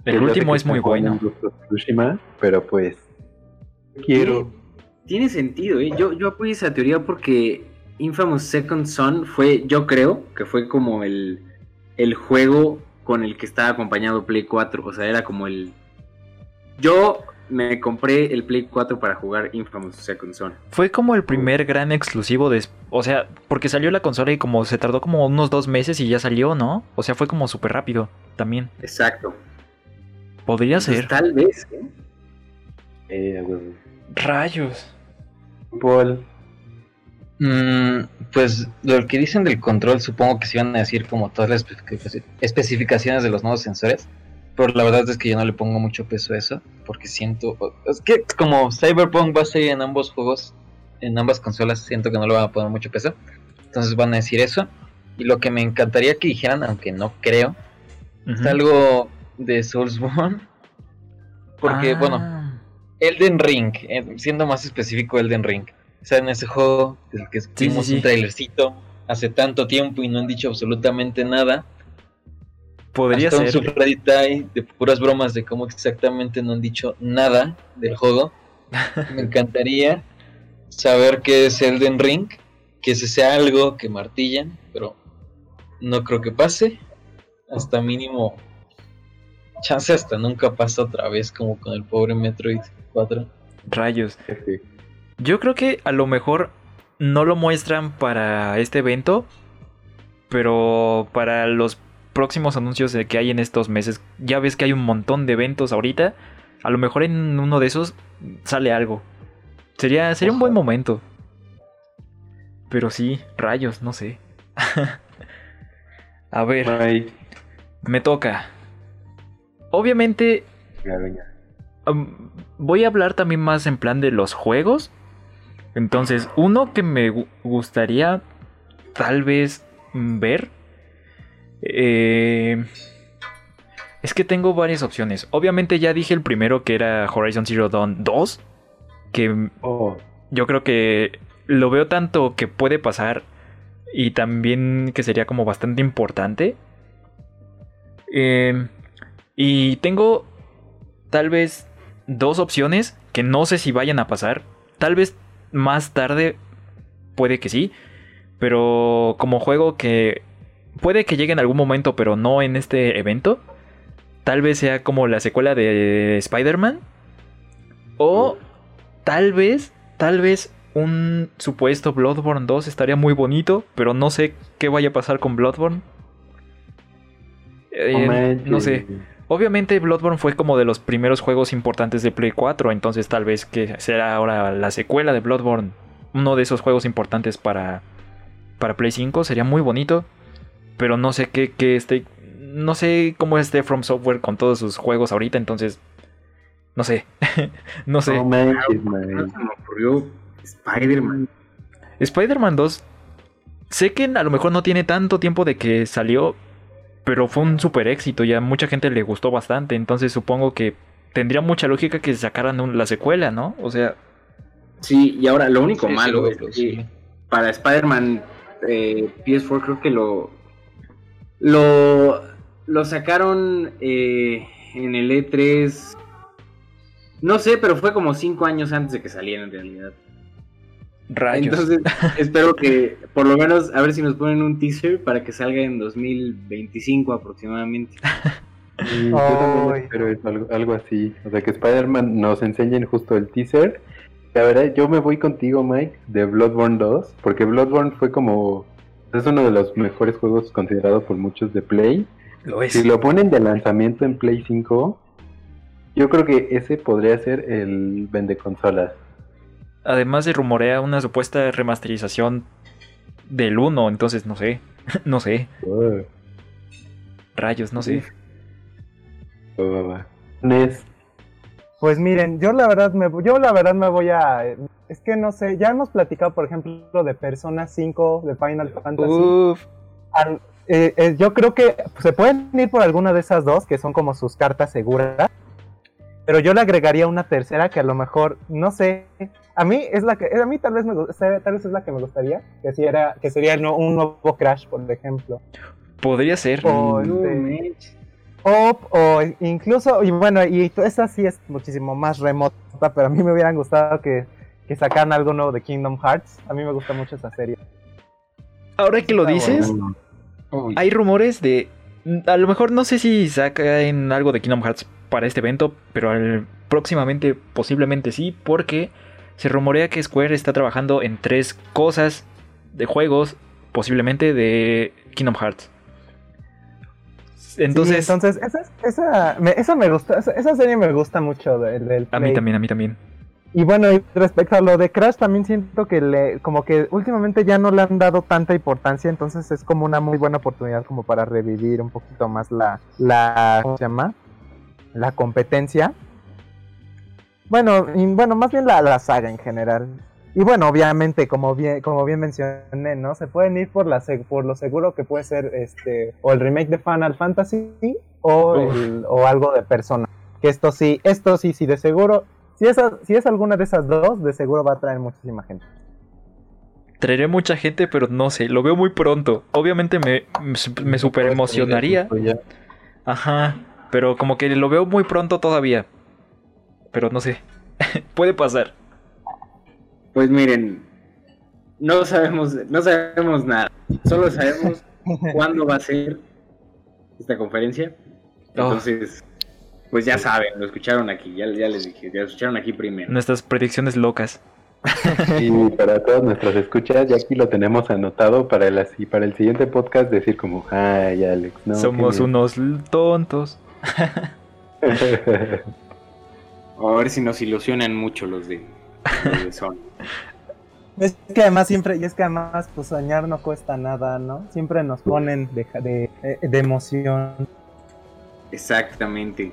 [SPEAKER 3] El último es muy bueno.
[SPEAKER 2] Tsushima, pero pues quiero.
[SPEAKER 1] Tiene sentido, ¿eh? Yo, yo apoyo esa teoría porque Infamous Second Son fue, yo creo, que fue como el, el juego con el que estaba acompañado Play 4. O sea, era como el. Yo me compré el Play 4 para jugar Infamous Second Son.
[SPEAKER 3] Fue como el primer gran exclusivo de... O sea, porque salió la consola y como se tardó como unos dos meses y ya salió, ¿no? O sea, fue como súper rápido también.
[SPEAKER 1] Exacto.
[SPEAKER 3] Podría ser.
[SPEAKER 1] tal vez, ¿eh?
[SPEAKER 2] Eh, a huevo.
[SPEAKER 3] Rayos.
[SPEAKER 2] Paul,
[SPEAKER 5] Mm, pues lo que dicen del control, supongo que se van a decir como todas las especificaci- especificaciones de los nuevos sensores. Pero la verdad es que yo no le pongo mucho peso a eso. Porque siento. Es que como Cyberpunk va a salir en ambos juegos, en ambas consolas, siento que no le van a poner mucho peso. Entonces van a decir eso. Y lo que me encantaría que dijeran, aunque no creo, es algo de Soulsborne. Porque,
[SPEAKER 3] Ah,
[SPEAKER 5] bueno, Elden Ring, eh, siendo más específico Elden Ring. ¿Saben ese juego del que vimos
[SPEAKER 3] sí.
[SPEAKER 5] un trailercito hace tanto tiempo y no han dicho absolutamente nada?
[SPEAKER 3] Podría
[SPEAKER 5] Hasta un
[SPEAKER 3] ser.
[SPEAKER 5] subreddit hay de puras bromas de cómo exactamente no han dicho nada del juego. *laughs* Me encantaría saber qué es Elden Ring que ese sea algo que martillan, pero no creo que pase. Hasta mínimo, chance hasta nunca pasa otra vez como con el pobre Metroid 4.
[SPEAKER 3] Rayos. Yo creo que a lo mejor no lo muestran para este evento, pero para los próximos anuncios que hay en estos meses, ya ves que hay un montón de eventos ahorita, a lo mejor en uno de esos sale algo. Sería, sería un buen momento. Pero sí, rayos, no sé. *laughs* a ver, me toca. Obviamente, um, voy a hablar también más en plan de los juegos. Entonces, uno que me gustaría tal vez ver. Eh, es que tengo varias opciones. Obviamente ya dije el primero que era Horizon Zero Dawn 2. Que oh. yo creo que lo veo tanto que puede pasar. Y también que sería como bastante importante. Eh, y tengo tal vez dos opciones que no sé si vayan a pasar. Tal vez más tarde puede que sí. Pero como juego que puede que llegue en algún momento, pero no en este evento. Tal vez sea como la secuela de Spider-Man. O tal vez, tal vez un supuesto Bloodborne 2 estaría muy bonito, pero no sé qué vaya a pasar con Bloodborne. Eh, no sé. Obviamente Bloodborne fue como de los primeros juegos importantes de Play 4, entonces tal vez que será ahora la secuela de Bloodborne, uno de esos juegos importantes para para Play 5 sería muy bonito. Pero no sé qué, qué esté. No sé cómo esté From Software con todos sus juegos ahorita, entonces. No sé. *laughs* no sé. No me
[SPEAKER 1] ocurrió Spider-Man.
[SPEAKER 3] Spider-Man 2. Sé que a lo mejor no tiene tanto tiempo de que salió. Pero fue un super éxito. Y a mucha gente le gustó bastante. Entonces supongo que tendría mucha lógica que sacaran la secuela, ¿no? O sea.
[SPEAKER 1] Sí, y ahora lo único malo es que para Spider-Man eh, PS4 creo que lo lo, lo sacaron eh, en el E3 no sé, pero fue como 5 años antes de que saliera en realidad.
[SPEAKER 3] Rayos.
[SPEAKER 1] Entonces, espero que por lo menos a ver si nos ponen un teaser para que salga en 2025 aproximadamente. *laughs*
[SPEAKER 2] yo también espero algo, algo, así. O sea, que Spider-Man nos enseñen justo el teaser la verdad, yo me voy contigo, Mike, de Bloodborne 2, porque Bloodborne fue como. Es uno de los mejores juegos considerados por muchos de Play.
[SPEAKER 3] Lo es.
[SPEAKER 2] Si lo ponen de lanzamiento en Play 5, yo creo que ese podría ser el vende consolas.
[SPEAKER 3] Además, se rumorea una supuesta remasterización del 1, entonces no sé. *laughs* no sé. Rayos, no sé.
[SPEAKER 2] Nes,
[SPEAKER 4] pues miren, yo la verdad me, yo la verdad me voy a, es que no sé, ya hemos platicado, por ejemplo, de Persona 5, de Final Fantasy. Eh, eh, yo creo que se pueden ir por alguna de esas dos, que son como sus cartas seguras. Pero yo le agregaría una tercera que a lo mejor, no sé, a mí es la que, a mí tal vez me tal vez es la que me gustaría, que si era, que sería un nuevo Crash, por ejemplo.
[SPEAKER 3] Podría ser.
[SPEAKER 4] O, este, o incluso, y bueno, y esa sí es muchísimo más remota, pero a mí me hubieran gustado que, que sacaran algo nuevo de Kingdom Hearts. A mí me gusta mucho esa serie.
[SPEAKER 3] Ahora que lo dices, hay rumores de. A lo mejor no sé si sacan algo de Kingdom Hearts para este evento, pero próximamente posiblemente sí, porque se rumorea que Square está trabajando en tres cosas de juegos, posiblemente de Kingdom Hearts. Entonces,
[SPEAKER 4] entonces esa, esa, me, me gusta, esa, serie me gusta mucho del,
[SPEAKER 3] A mí también, a mí también.
[SPEAKER 4] Y bueno, respecto a lo de Crash, también siento que le, como que últimamente ya no le han dado tanta importancia, entonces es como una muy buena oportunidad como para revivir un poquito más la, la ¿cómo se llama? La competencia. Bueno, y, bueno, más bien la, la saga en general. Y bueno, obviamente, como bien, como bien mencioné, ¿no? Se pueden ir por, la, por lo seguro que puede ser este o el remake de Final Fantasy o, o algo de Persona. Que esto sí, esto sí, sí, de seguro. Si es, si es alguna de esas dos, de seguro va a traer muchísima gente.
[SPEAKER 3] Traeré mucha gente, pero no sé, lo veo muy pronto. Obviamente me, me super emocionaría. Ajá, pero como que lo veo muy pronto todavía. Pero no sé, *laughs* puede pasar.
[SPEAKER 1] Pues miren, no sabemos, no sabemos nada. Solo sabemos *laughs* cuándo va a ser esta conferencia.
[SPEAKER 3] Oh.
[SPEAKER 1] Entonces, pues ya saben, lo escucharon aquí, ya, ya les dije, ya lo escucharon aquí primero.
[SPEAKER 3] Nuestras predicciones locas. *laughs*
[SPEAKER 2] Y para todos nuestros escuchas, ya aquí lo tenemos anotado para el, así, para el siguiente podcast decir como, ay Alex, no.
[SPEAKER 3] Somos unos tontos.
[SPEAKER 2] Bien".
[SPEAKER 1] A ver si nos ilusionan mucho los de, los de Sony. *laughs*
[SPEAKER 4] Es que además siempre, y es que además pues soñar no cuesta nada, ¿no? Siempre nos ponen de, de, eh, de emoción.
[SPEAKER 1] Exactamente.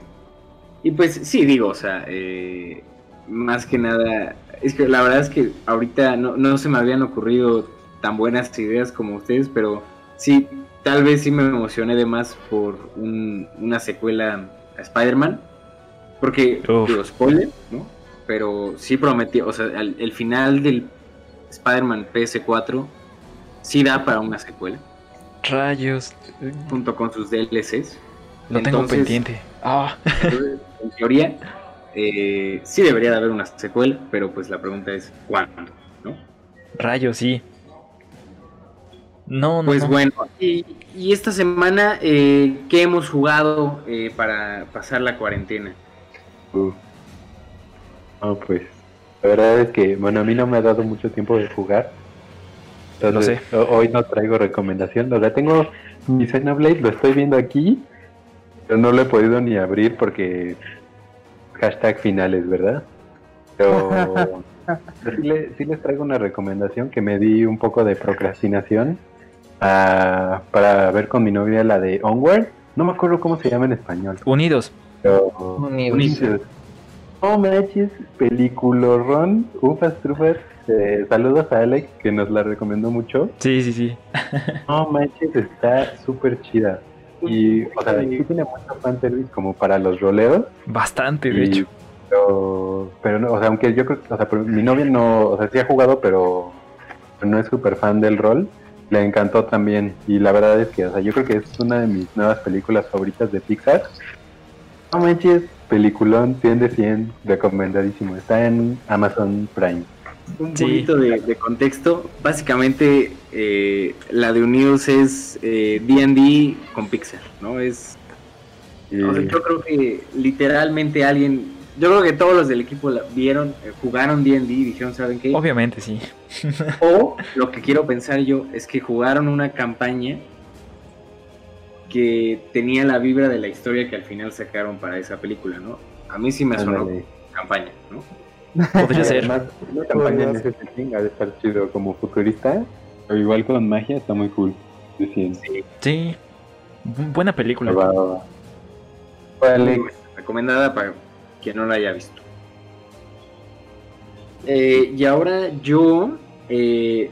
[SPEAKER 1] Y pues sí, digo, o sea, eh, más que nada, es que la verdad es que ahorita no, no se me habían ocurrido tan buenas ideas como ustedes, pero sí, tal vez sí me emocioné de más por un- una secuela a Spider-Man, porque,
[SPEAKER 3] Uf.
[SPEAKER 1] digo, spoiler, ¿no? Pero sí prometí, o sea, al- el final del Spider-Man PS4 sí da para una secuela,
[SPEAKER 3] Rayos.
[SPEAKER 1] junto con sus DLCs.
[SPEAKER 3] Lo tengo pendiente. Ah,
[SPEAKER 1] en teoría, eh, sí debería de haber una secuela, pero pues la pregunta es ¿cuándo? ¿no?
[SPEAKER 3] rayos, sí. No, no.
[SPEAKER 1] Pues
[SPEAKER 3] no.
[SPEAKER 1] bueno, y, y esta semana, eh, ¿qué hemos jugado eh, para pasar la cuarentena?
[SPEAKER 2] Uh. No, pues, la verdad es que, bueno, a mí no me ha dado mucho tiempo de jugar. Entonces,
[SPEAKER 3] sé.
[SPEAKER 2] hoy no traigo recomendación. O sea, tengo mi Xenoblade, lo estoy viendo aquí, pero no lo he podido ni abrir porque hashtag finales, ¿verdad? Pero, pero *laughs* sí, le- sí les traigo una recomendación que me di un poco de procrastinación ah, para ver con mi novia la de Onward. No me acuerdo cómo se llama en español.
[SPEAKER 3] Unidos.
[SPEAKER 2] Pero.
[SPEAKER 5] Unidos.
[SPEAKER 2] No manches, peliculorrón, Ufas Trufas. Eh, saludos a Alex que nos la recomendó mucho.
[SPEAKER 3] Sí, sí, sí. *laughs*
[SPEAKER 2] No manches, está súper chida. Y, o sea, sí tiene mucho fanservice como para los roleros.
[SPEAKER 3] Bastante, de
[SPEAKER 2] y-
[SPEAKER 3] hecho.
[SPEAKER 2] Pero, pero no, o sea, aunque yo creo que, o sea, mi novia no, o sea, sí ha jugado, pero no es súper fan del rol. Le encantó también. Y la verdad es que, o sea, yo creo que es una de mis nuevas películas favoritas de Pixar. No manches, peliculón 100 de 100, recomendadísimo. Está en Amazon Prime.
[SPEAKER 1] Un
[SPEAKER 3] Sí.
[SPEAKER 1] poquito de, de contexto. Básicamente, eh, la de Unidos es eh, D&D con Pixar, ¿no? Es, o sea, yo creo que literalmente alguien... Yo creo que todos los del equipo la vieron, eh, jugaron D&D y dijeron, ¿saben qué?
[SPEAKER 3] Obviamente, sí.
[SPEAKER 1] O lo que quiero pensar yo es que jugaron una campaña que tenía la vibra de la historia que al final sacaron para esa película, ¿no? A mí sí me sonó campaña, ¿no?
[SPEAKER 3] Podría ser.
[SPEAKER 2] Además, la campaña setting ha de estar chido como futurista, pero igual con magia está muy cool. De 100.
[SPEAKER 3] Sí. Bu- Buena película.
[SPEAKER 2] Va, va, va. Oye, Alex,
[SPEAKER 1] Recomendada para quien no la haya visto. Eh, y ahora yo, eh,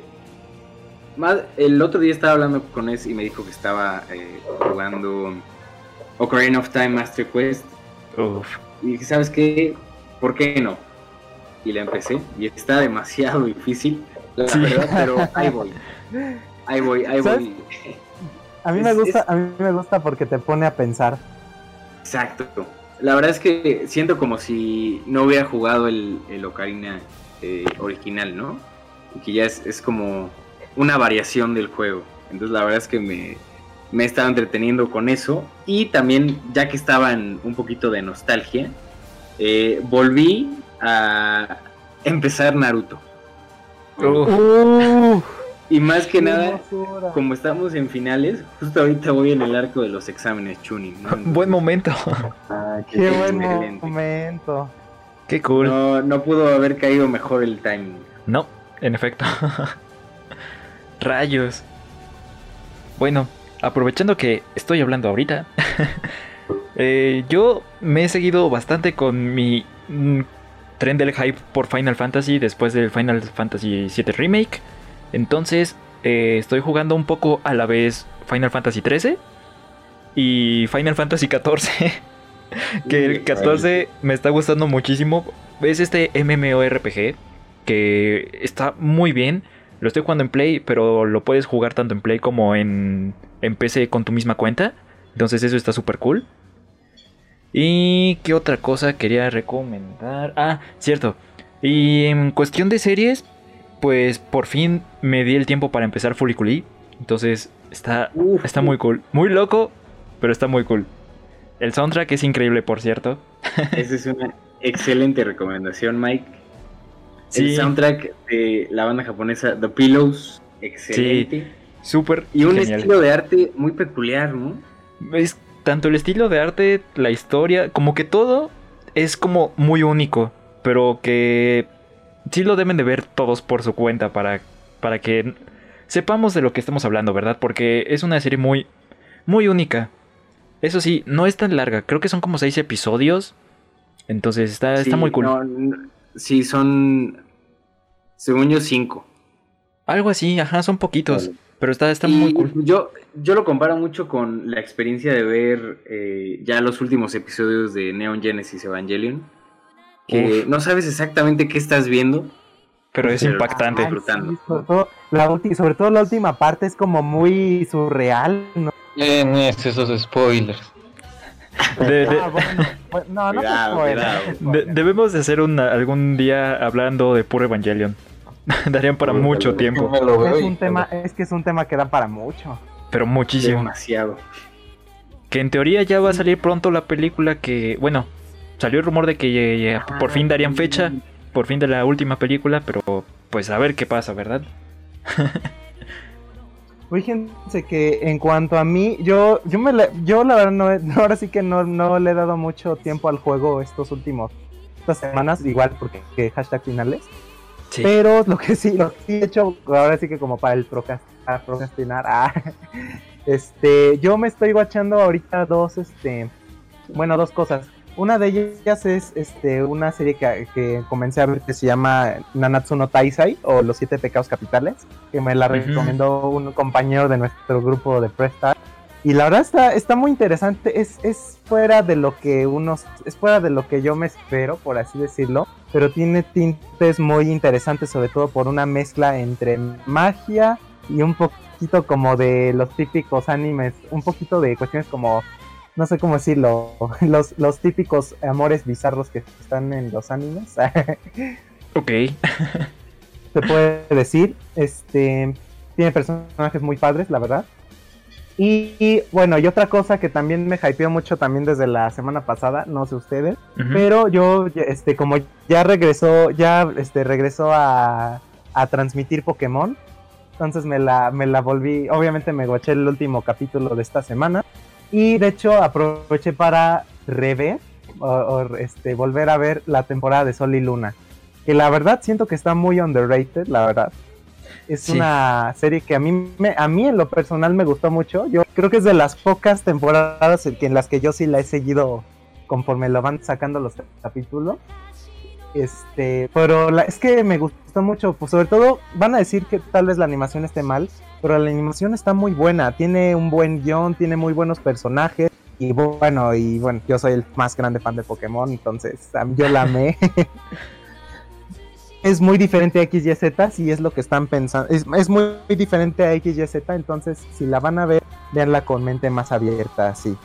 [SPEAKER 1] el otro día estaba hablando con él y me dijo que estaba eh, jugando Ocarina of Time Master Quest
[SPEAKER 3] Uf.
[SPEAKER 1] Y dije, ¿sabes qué? ¿Por qué no? Y la empecé. Y está demasiado difícil, la
[SPEAKER 3] Sí.
[SPEAKER 1] verdad, pero *laughs* ahí voy. Ahí voy, ahí
[SPEAKER 4] ¿Sabes?
[SPEAKER 1] voy.
[SPEAKER 4] A mí me gusta,
[SPEAKER 1] es-
[SPEAKER 4] a mí me gusta porque te pone a pensar.
[SPEAKER 1] Exacto. La verdad es que siento como si no hubiera jugado el, el Ocarina eh, original, ¿no? Y que ya es, es como una variación del juego. Entonces la verdad es que me, me he estado entreteniendo con eso. Y también, ya que estaba en un poquito de nostalgia, eh, volví a empezar Naruto.
[SPEAKER 4] Uh,
[SPEAKER 1] Y más que nada, como estamos en finales, justo ahorita voy en el arco de los exámenes Chunin. ¿no? *laughs*
[SPEAKER 3] Buen momento.
[SPEAKER 2] ah, qué
[SPEAKER 4] Qué buen
[SPEAKER 1] excelente.
[SPEAKER 4] momento.
[SPEAKER 3] Qué cool.
[SPEAKER 1] No, no pudo haber caído mejor el timing.
[SPEAKER 3] No, en efecto. *laughs* Rayos. Bueno, aprovechando que estoy hablando ahorita, *laughs* eh, yo me he seguido bastante con mi mm, tren del hype por Final Fantasy después del Final Fantasy VII Remake. Entonces, eh, estoy jugando un poco a la vez Final Fantasy XIII y Final Fantasy XIV. *laughs* que el 14 me está gustando muchísimo. Es este MMORPG que está muy bien. Lo estoy jugando en Play, pero lo puedes jugar tanto en Play como en, en PC con tu misma cuenta. Entonces eso está súper cool. ¿Y qué otra cosa quería recomendar? Ah, cierto. Y en cuestión de series, pues por fin me di el tiempo para empezar Furikuli. Entonces está,
[SPEAKER 1] Uf.
[SPEAKER 3] está muy cool. Muy loco, pero está muy cool. El soundtrack es increíble, por cierto.
[SPEAKER 1] Esa es una excelente recomendación, Mike. El
[SPEAKER 3] Sí,
[SPEAKER 1] soundtrack de la banda japonesa The Pillows, excelente.
[SPEAKER 3] súper
[SPEAKER 1] Y un
[SPEAKER 3] genial.
[SPEAKER 1] estilo de arte muy peculiar, ¿no?
[SPEAKER 3] Es tanto el estilo de arte, la historia, como que todo es como muy único, pero que sí lo deben de ver todos por su cuenta para, para que sepamos de lo que estamos hablando, ¿verdad? Porque es una serie muy, muy única. Eso sí, no es tan larga, creo que son como seis episodios, entonces está, está
[SPEAKER 1] Sí,
[SPEAKER 3] muy cool.
[SPEAKER 1] no, no, sí, son, según yo, cinco.
[SPEAKER 3] Algo así, ajá, son poquitos,
[SPEAKER 1] Vale.
[SPEAKER 3] pero está, está
[SPEAKER 1] Y
[SPEAKER 3] muy cool.
[SPEAKER 1] Yo, yo lo comparo mucho con la experiencia de ver eh, ya los últimos episodios de Neon Genesis Evangelion. Que
[SPEAKER 3] Uf.
[SPEAKER 1] no sabes exactamente qué estás viendo.
[SPEAKER 3] Pero es
[SPEAKER 1] pero-
[SPEAKER 3] impactante.
[SPEAKER 1] Ay, disfrutando.
[SPEAKER 4] Sí, sobre, todo, la ulti- sobre todo la última parte es como muy surreal, ¿no?
[SPEAKER 5] Eh, no es esos spoilers.
[SPEAKER 3] De- de-
[SPEAKER 4] Ah, bueno, pues, no, no te
[SPEAKER 1] Cuidado,
[SPEAKER 4] spoiler,
[SPEAKER 1] cuidado.
[SPEAKER 4] no te
[SPEAKER 3] De-
[SPEAKER 4] spoiler.
[SPEAKER 3] debemos de hacer una- algún día hablando de puro Evangelion. *laughs* Darían para mucho tiempo,
[SPEAKER 5] Me lo veo
[SPEAKER 4] Es un tema, es que es un tema que da para mucho.
[SPEAKER 3] pero muchísimo.
[SPEAKER 1] Demasiado.
[SPEAKER 3] Que en teoría ya va a salir pronto la película que, bueno, salió el rumor de que ya- ya por fin darían fecha, por fin de la última película, pero pues a ver qué pasa, ¿verdad? *laughs*
[SPEAKER 4] Fíjense que en cuanto a mí, yo, yo me la- yo la verdad no, he- *laughs* ahora sí que no, no le he dado mucho tiempo al juego estos últimos estas semanas, igual porque que hashtag finales.
[SPEAKER 3] Sí.
[SPEAKER 4] Pero lo que sí, lo que sí he hecho, ahora sí que como para el procras- para procrastinar, *laughs* ah, este, yo me estoy guachando ahorita dos, este, bueno, dos cosas. Una de ellas es este, una serie que, que comencé a ver que se llama Nanatsu no Taisai o Los Siete Pecados Capitales, que me la recomendó un compañero de nuestro grupo de Prestar. Y la verdad está, está muy interesante, es, es fuera de lo que unos, es fuera de lo que yo me espero, por así decirlo, pero tiene tintes muy interesantes, sobre todo por una mezcla entre magia y un poquito como de los típicos animes, un poquito de cuestiones como, no sé cómo decirlo, *laughs* los, los típicos amores bizarros que están en los animes. *laughs*
[SPEAKER 3] Ok. *laughs*
[SPEAKER 4] se puede decir. Este tiene personajes muy padres, la verdad. Y, y, bueno, y otra cosa que también me hypeó mucho también desde la semana pasada, no sé ustedes, pero yo este como ya regresó, ya este regresó a, a transmitir Pokémon. Entonces me la, me la volví, obviamente me guaché el último capítulo de esta semana. Y de hecho aproveché para rever o, o, este, volver a ver la temporada de Sol y Luna. Que la verdad siento que está muy underrated, la verdad. Es
[SPEAKER 3] Sí.
[SPEAKER 4] una serie que a mí, me, a mí en lo personal me gustó mucho. Yo creo que es de las pocas temporadas en que- en las que yo sí la he seguido conforme lo van sacando los capítulos. Este, pero la- es que me gustó mucho, pues sobre todo van a decir que tal vez la animación esté mal, pero la animación está muy buena, tiene un buen guion, tiene muy buenos personajes y bueno, y bueno, yo soy el más grande fan de Pokémon, entonces yo la amé. *laughs* es muy diferente a XYZ, si es lo que están pensando, es, es muy, muy diferente a XYZ, entonces si la van a ver, veanla con mente más abierta, sí.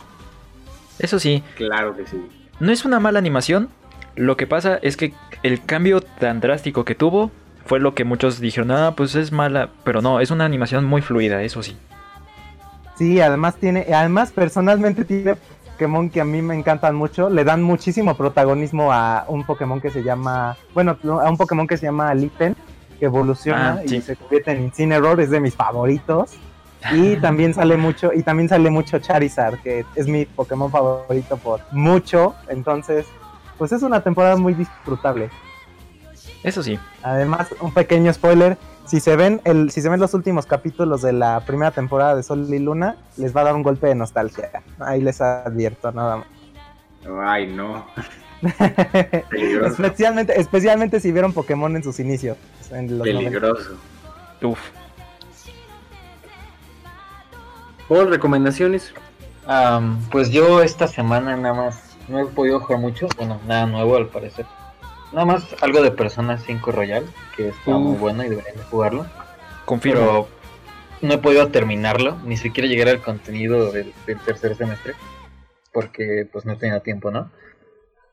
[SPEAKER 3] Eso sí,
[SPEAKER 1] Claro que sí.
[SPEAKER 3] no es una mala animación. Lo que pasa es que el cambio tan drástico que tuvo fue lo que muchos dijeron, ah, pues es mala, pero no, es una animación muy fluida, eso sí.
[SPEAKER 4] Sí, además tiene, además personalmente tiene Pokémon que a mí me encantan mucho, le dan muchísimo protagonismo a un Pokémon que se llama, bueno, a un Pokémon que se llama Litten, que evoluciona
[SPEAKER 3] Ah,
[SPEAKER 4] y se convierte en Incineroar, es de mis favoritos. *laughs* Y también sale mucho, y también sale mucho Charizard, que es mi Pokémon favorito por mucho. Entonces, pues es una temporada muy disfrutable.
[SPEAKER 3] Eso sí.
[SPEAKER 4] Además, un pequeño spoiler, si se ven el, si se ven los últimos capítulos de la primera temporada de Sol y Luna, les va a dar un golpe de nostalgia. Ahí les advierto nada más.
[SPEAKER 1] Ay, no. *laughs*
[SPEAKER 4] Especialmente, especialmente si vieron Pokémon en sus inicios. En los 90.
[SPEAKER 1] Peligroso.
[SPEAKER 3] Uf.
[SPEAKER 1] Paul, recomendaciones.
[SPEAKER 5] Am, pues yo esta semana nada más no he podido jugar mucho, bueno, nada nuevo al parecer. Nada más algo de Persona 5 Royal, que está muy bueno y deberían de jugarlo.
[SPEAKER 3] Confirmo.
[SPEAKER 5] Pero no he podido terminarlo, ni siquiera llegar al contenido del, del tercer semestre, porque pues no he tenido tiempo, ¿no?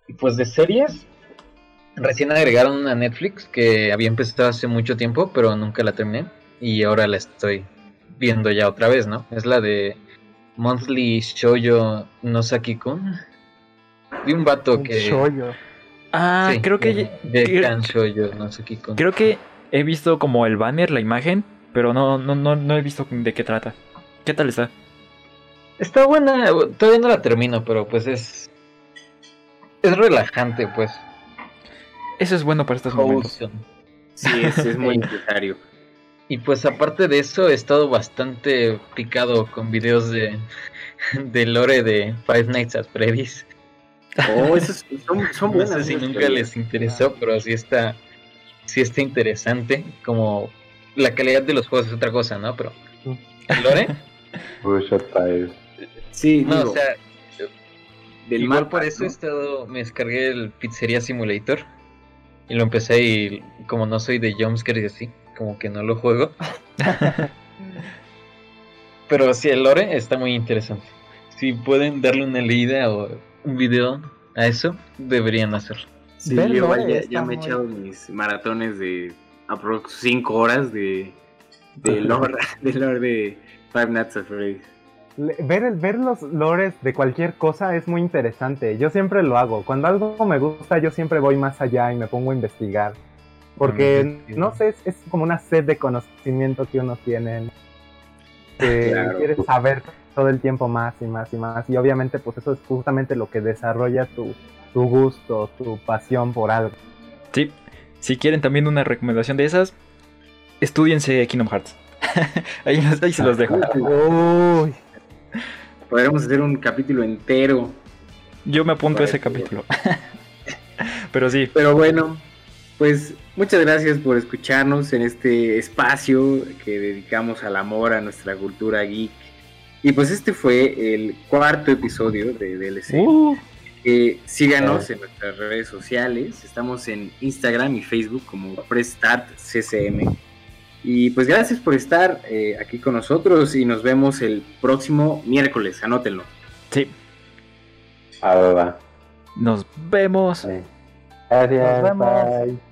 [SPEAKER 5] Y pues de series, recién agregaron una Netflix que había empezado hace mucho tiempo, pero nunca la terminé. Y ahora la estoy viendo ya otra vez, ¿no? Es la de Monthly Shoujo no Saki-kun. De un vato que.
[SPEAKER 4] Shoyo.
[SPEAKER 3] Ah,
[SPEAKER 5] sí,
[SPEAKER 3] creo que.
[SPEAKER 5] de- De
[SPEAKER 3] creo- que he visto como el banner, la imagen, pero no, no, no, no he visto de qué trata. ¿Qué tal está?
[SPEAKER 5] Está buena, todavía no la termino, pero pues es. Es relajante, pues.
[SPEAKER 3] Eso es bueno para estos momentos.
[SPEAKER 1] Sí, es, es muy *laughs* necesario.
[SPEAKER 5] Y pues aparte de eso, he estado bastante picado con videos de, de lore de Five Nights at Freddy's.
[SPEAKER 1] Oh, esos son, son *laughs*
[SPEAKER 5] No
[SPEAKER 1] buenas.
[SPEAKER 5] sé si nunca les interesó, pero sí está, sí está interesante. Como la calidad de los juegos es otra cosa, ¿no? Pero el lore. *laughs*
[SPEAKER 1] Sí,
[SPEAKER 5] no,
[SPEAKER 1] digo,
[SPEAKER 5] o sea,
[SPEAKER 1] del
[SPEAKER 5] igual
[SPEAKER 1] mapa,
[SPEAKER 5] por eso he
[SPEAKER 1] ¿no?
[SPEAKER 5] estado, me descargué el Pizzeria Simulator y lo empecé y como no soy de jumpscares y así, como que no lo juego. *laughs* Pero sí, el lore está muy interesante. Si pueden darle una leída o un video a eso, deberían hacerlo.
[SPEAKER 1] Sí,
[SPEAKER 4] Del
[SPEAKER 1] yo igual ya, ya me he echado mis maratones de aprox 5 horas de, de lore, *laughs* de lore de Five Nights at Freddy's.
[SPEAKER 4] Ver, el, ver los lores de cualquier cosa es muy interesante. Yo siempre lo hago. Cuando algo me gusta, yo siempre voy más allá y me pongo a investigar. Porque,
[SPEAKER 5] Mm,
[SPEAKER 4] no sé, es, es como una sed de conocimiento que uno tiene. *laughs* Que
[SPEAKER 1] Claro.
[SPEAKER 4] quieres saber todo el tiempo más y más y más. Y obviamente, pues eso es justamente lo que desarrolla tu, tu gusto, tu pasión por algo.
[SPEAKER 3] Sí. Si quieren también una recomendación de esas, estudiense Kingdom Hearts. *laughs* ahí, los- ahí se los dejo.
[SPEAKER 4] Uy,
[SPEAKER 1] Podríamos hacer un capítulo entero.
[SPEAKER 3] Yo me apunto a ese capítulo. *laughs* Pero sí,
[SPEAKER 1] Pero bueno, pues muchas gracias por escucharnos en este espacio que dedicamos al amor a nuestra cultura geek. Y pues este fue el cuarto episodio de DLC.
[SPEAKER 3] Uh,
[SPEAKER 1] Eh, síganos en nuestras redes sociales. Estamos en Instagram y Facebook como PressStartCCM. Y pues gracias por estar eh, aquí con nosotros y nos vemos el próximo miércoles. Anótenlo.
[SPEAKER 3] sí,
[SPEAKER 2] Ah, va,
[SPEAKER 3] nos vemos.
[SPEAKER 2] Sí. Gracias.
[SPEAKER 4] Nos vemos.
[SPEAKER 2] Bye.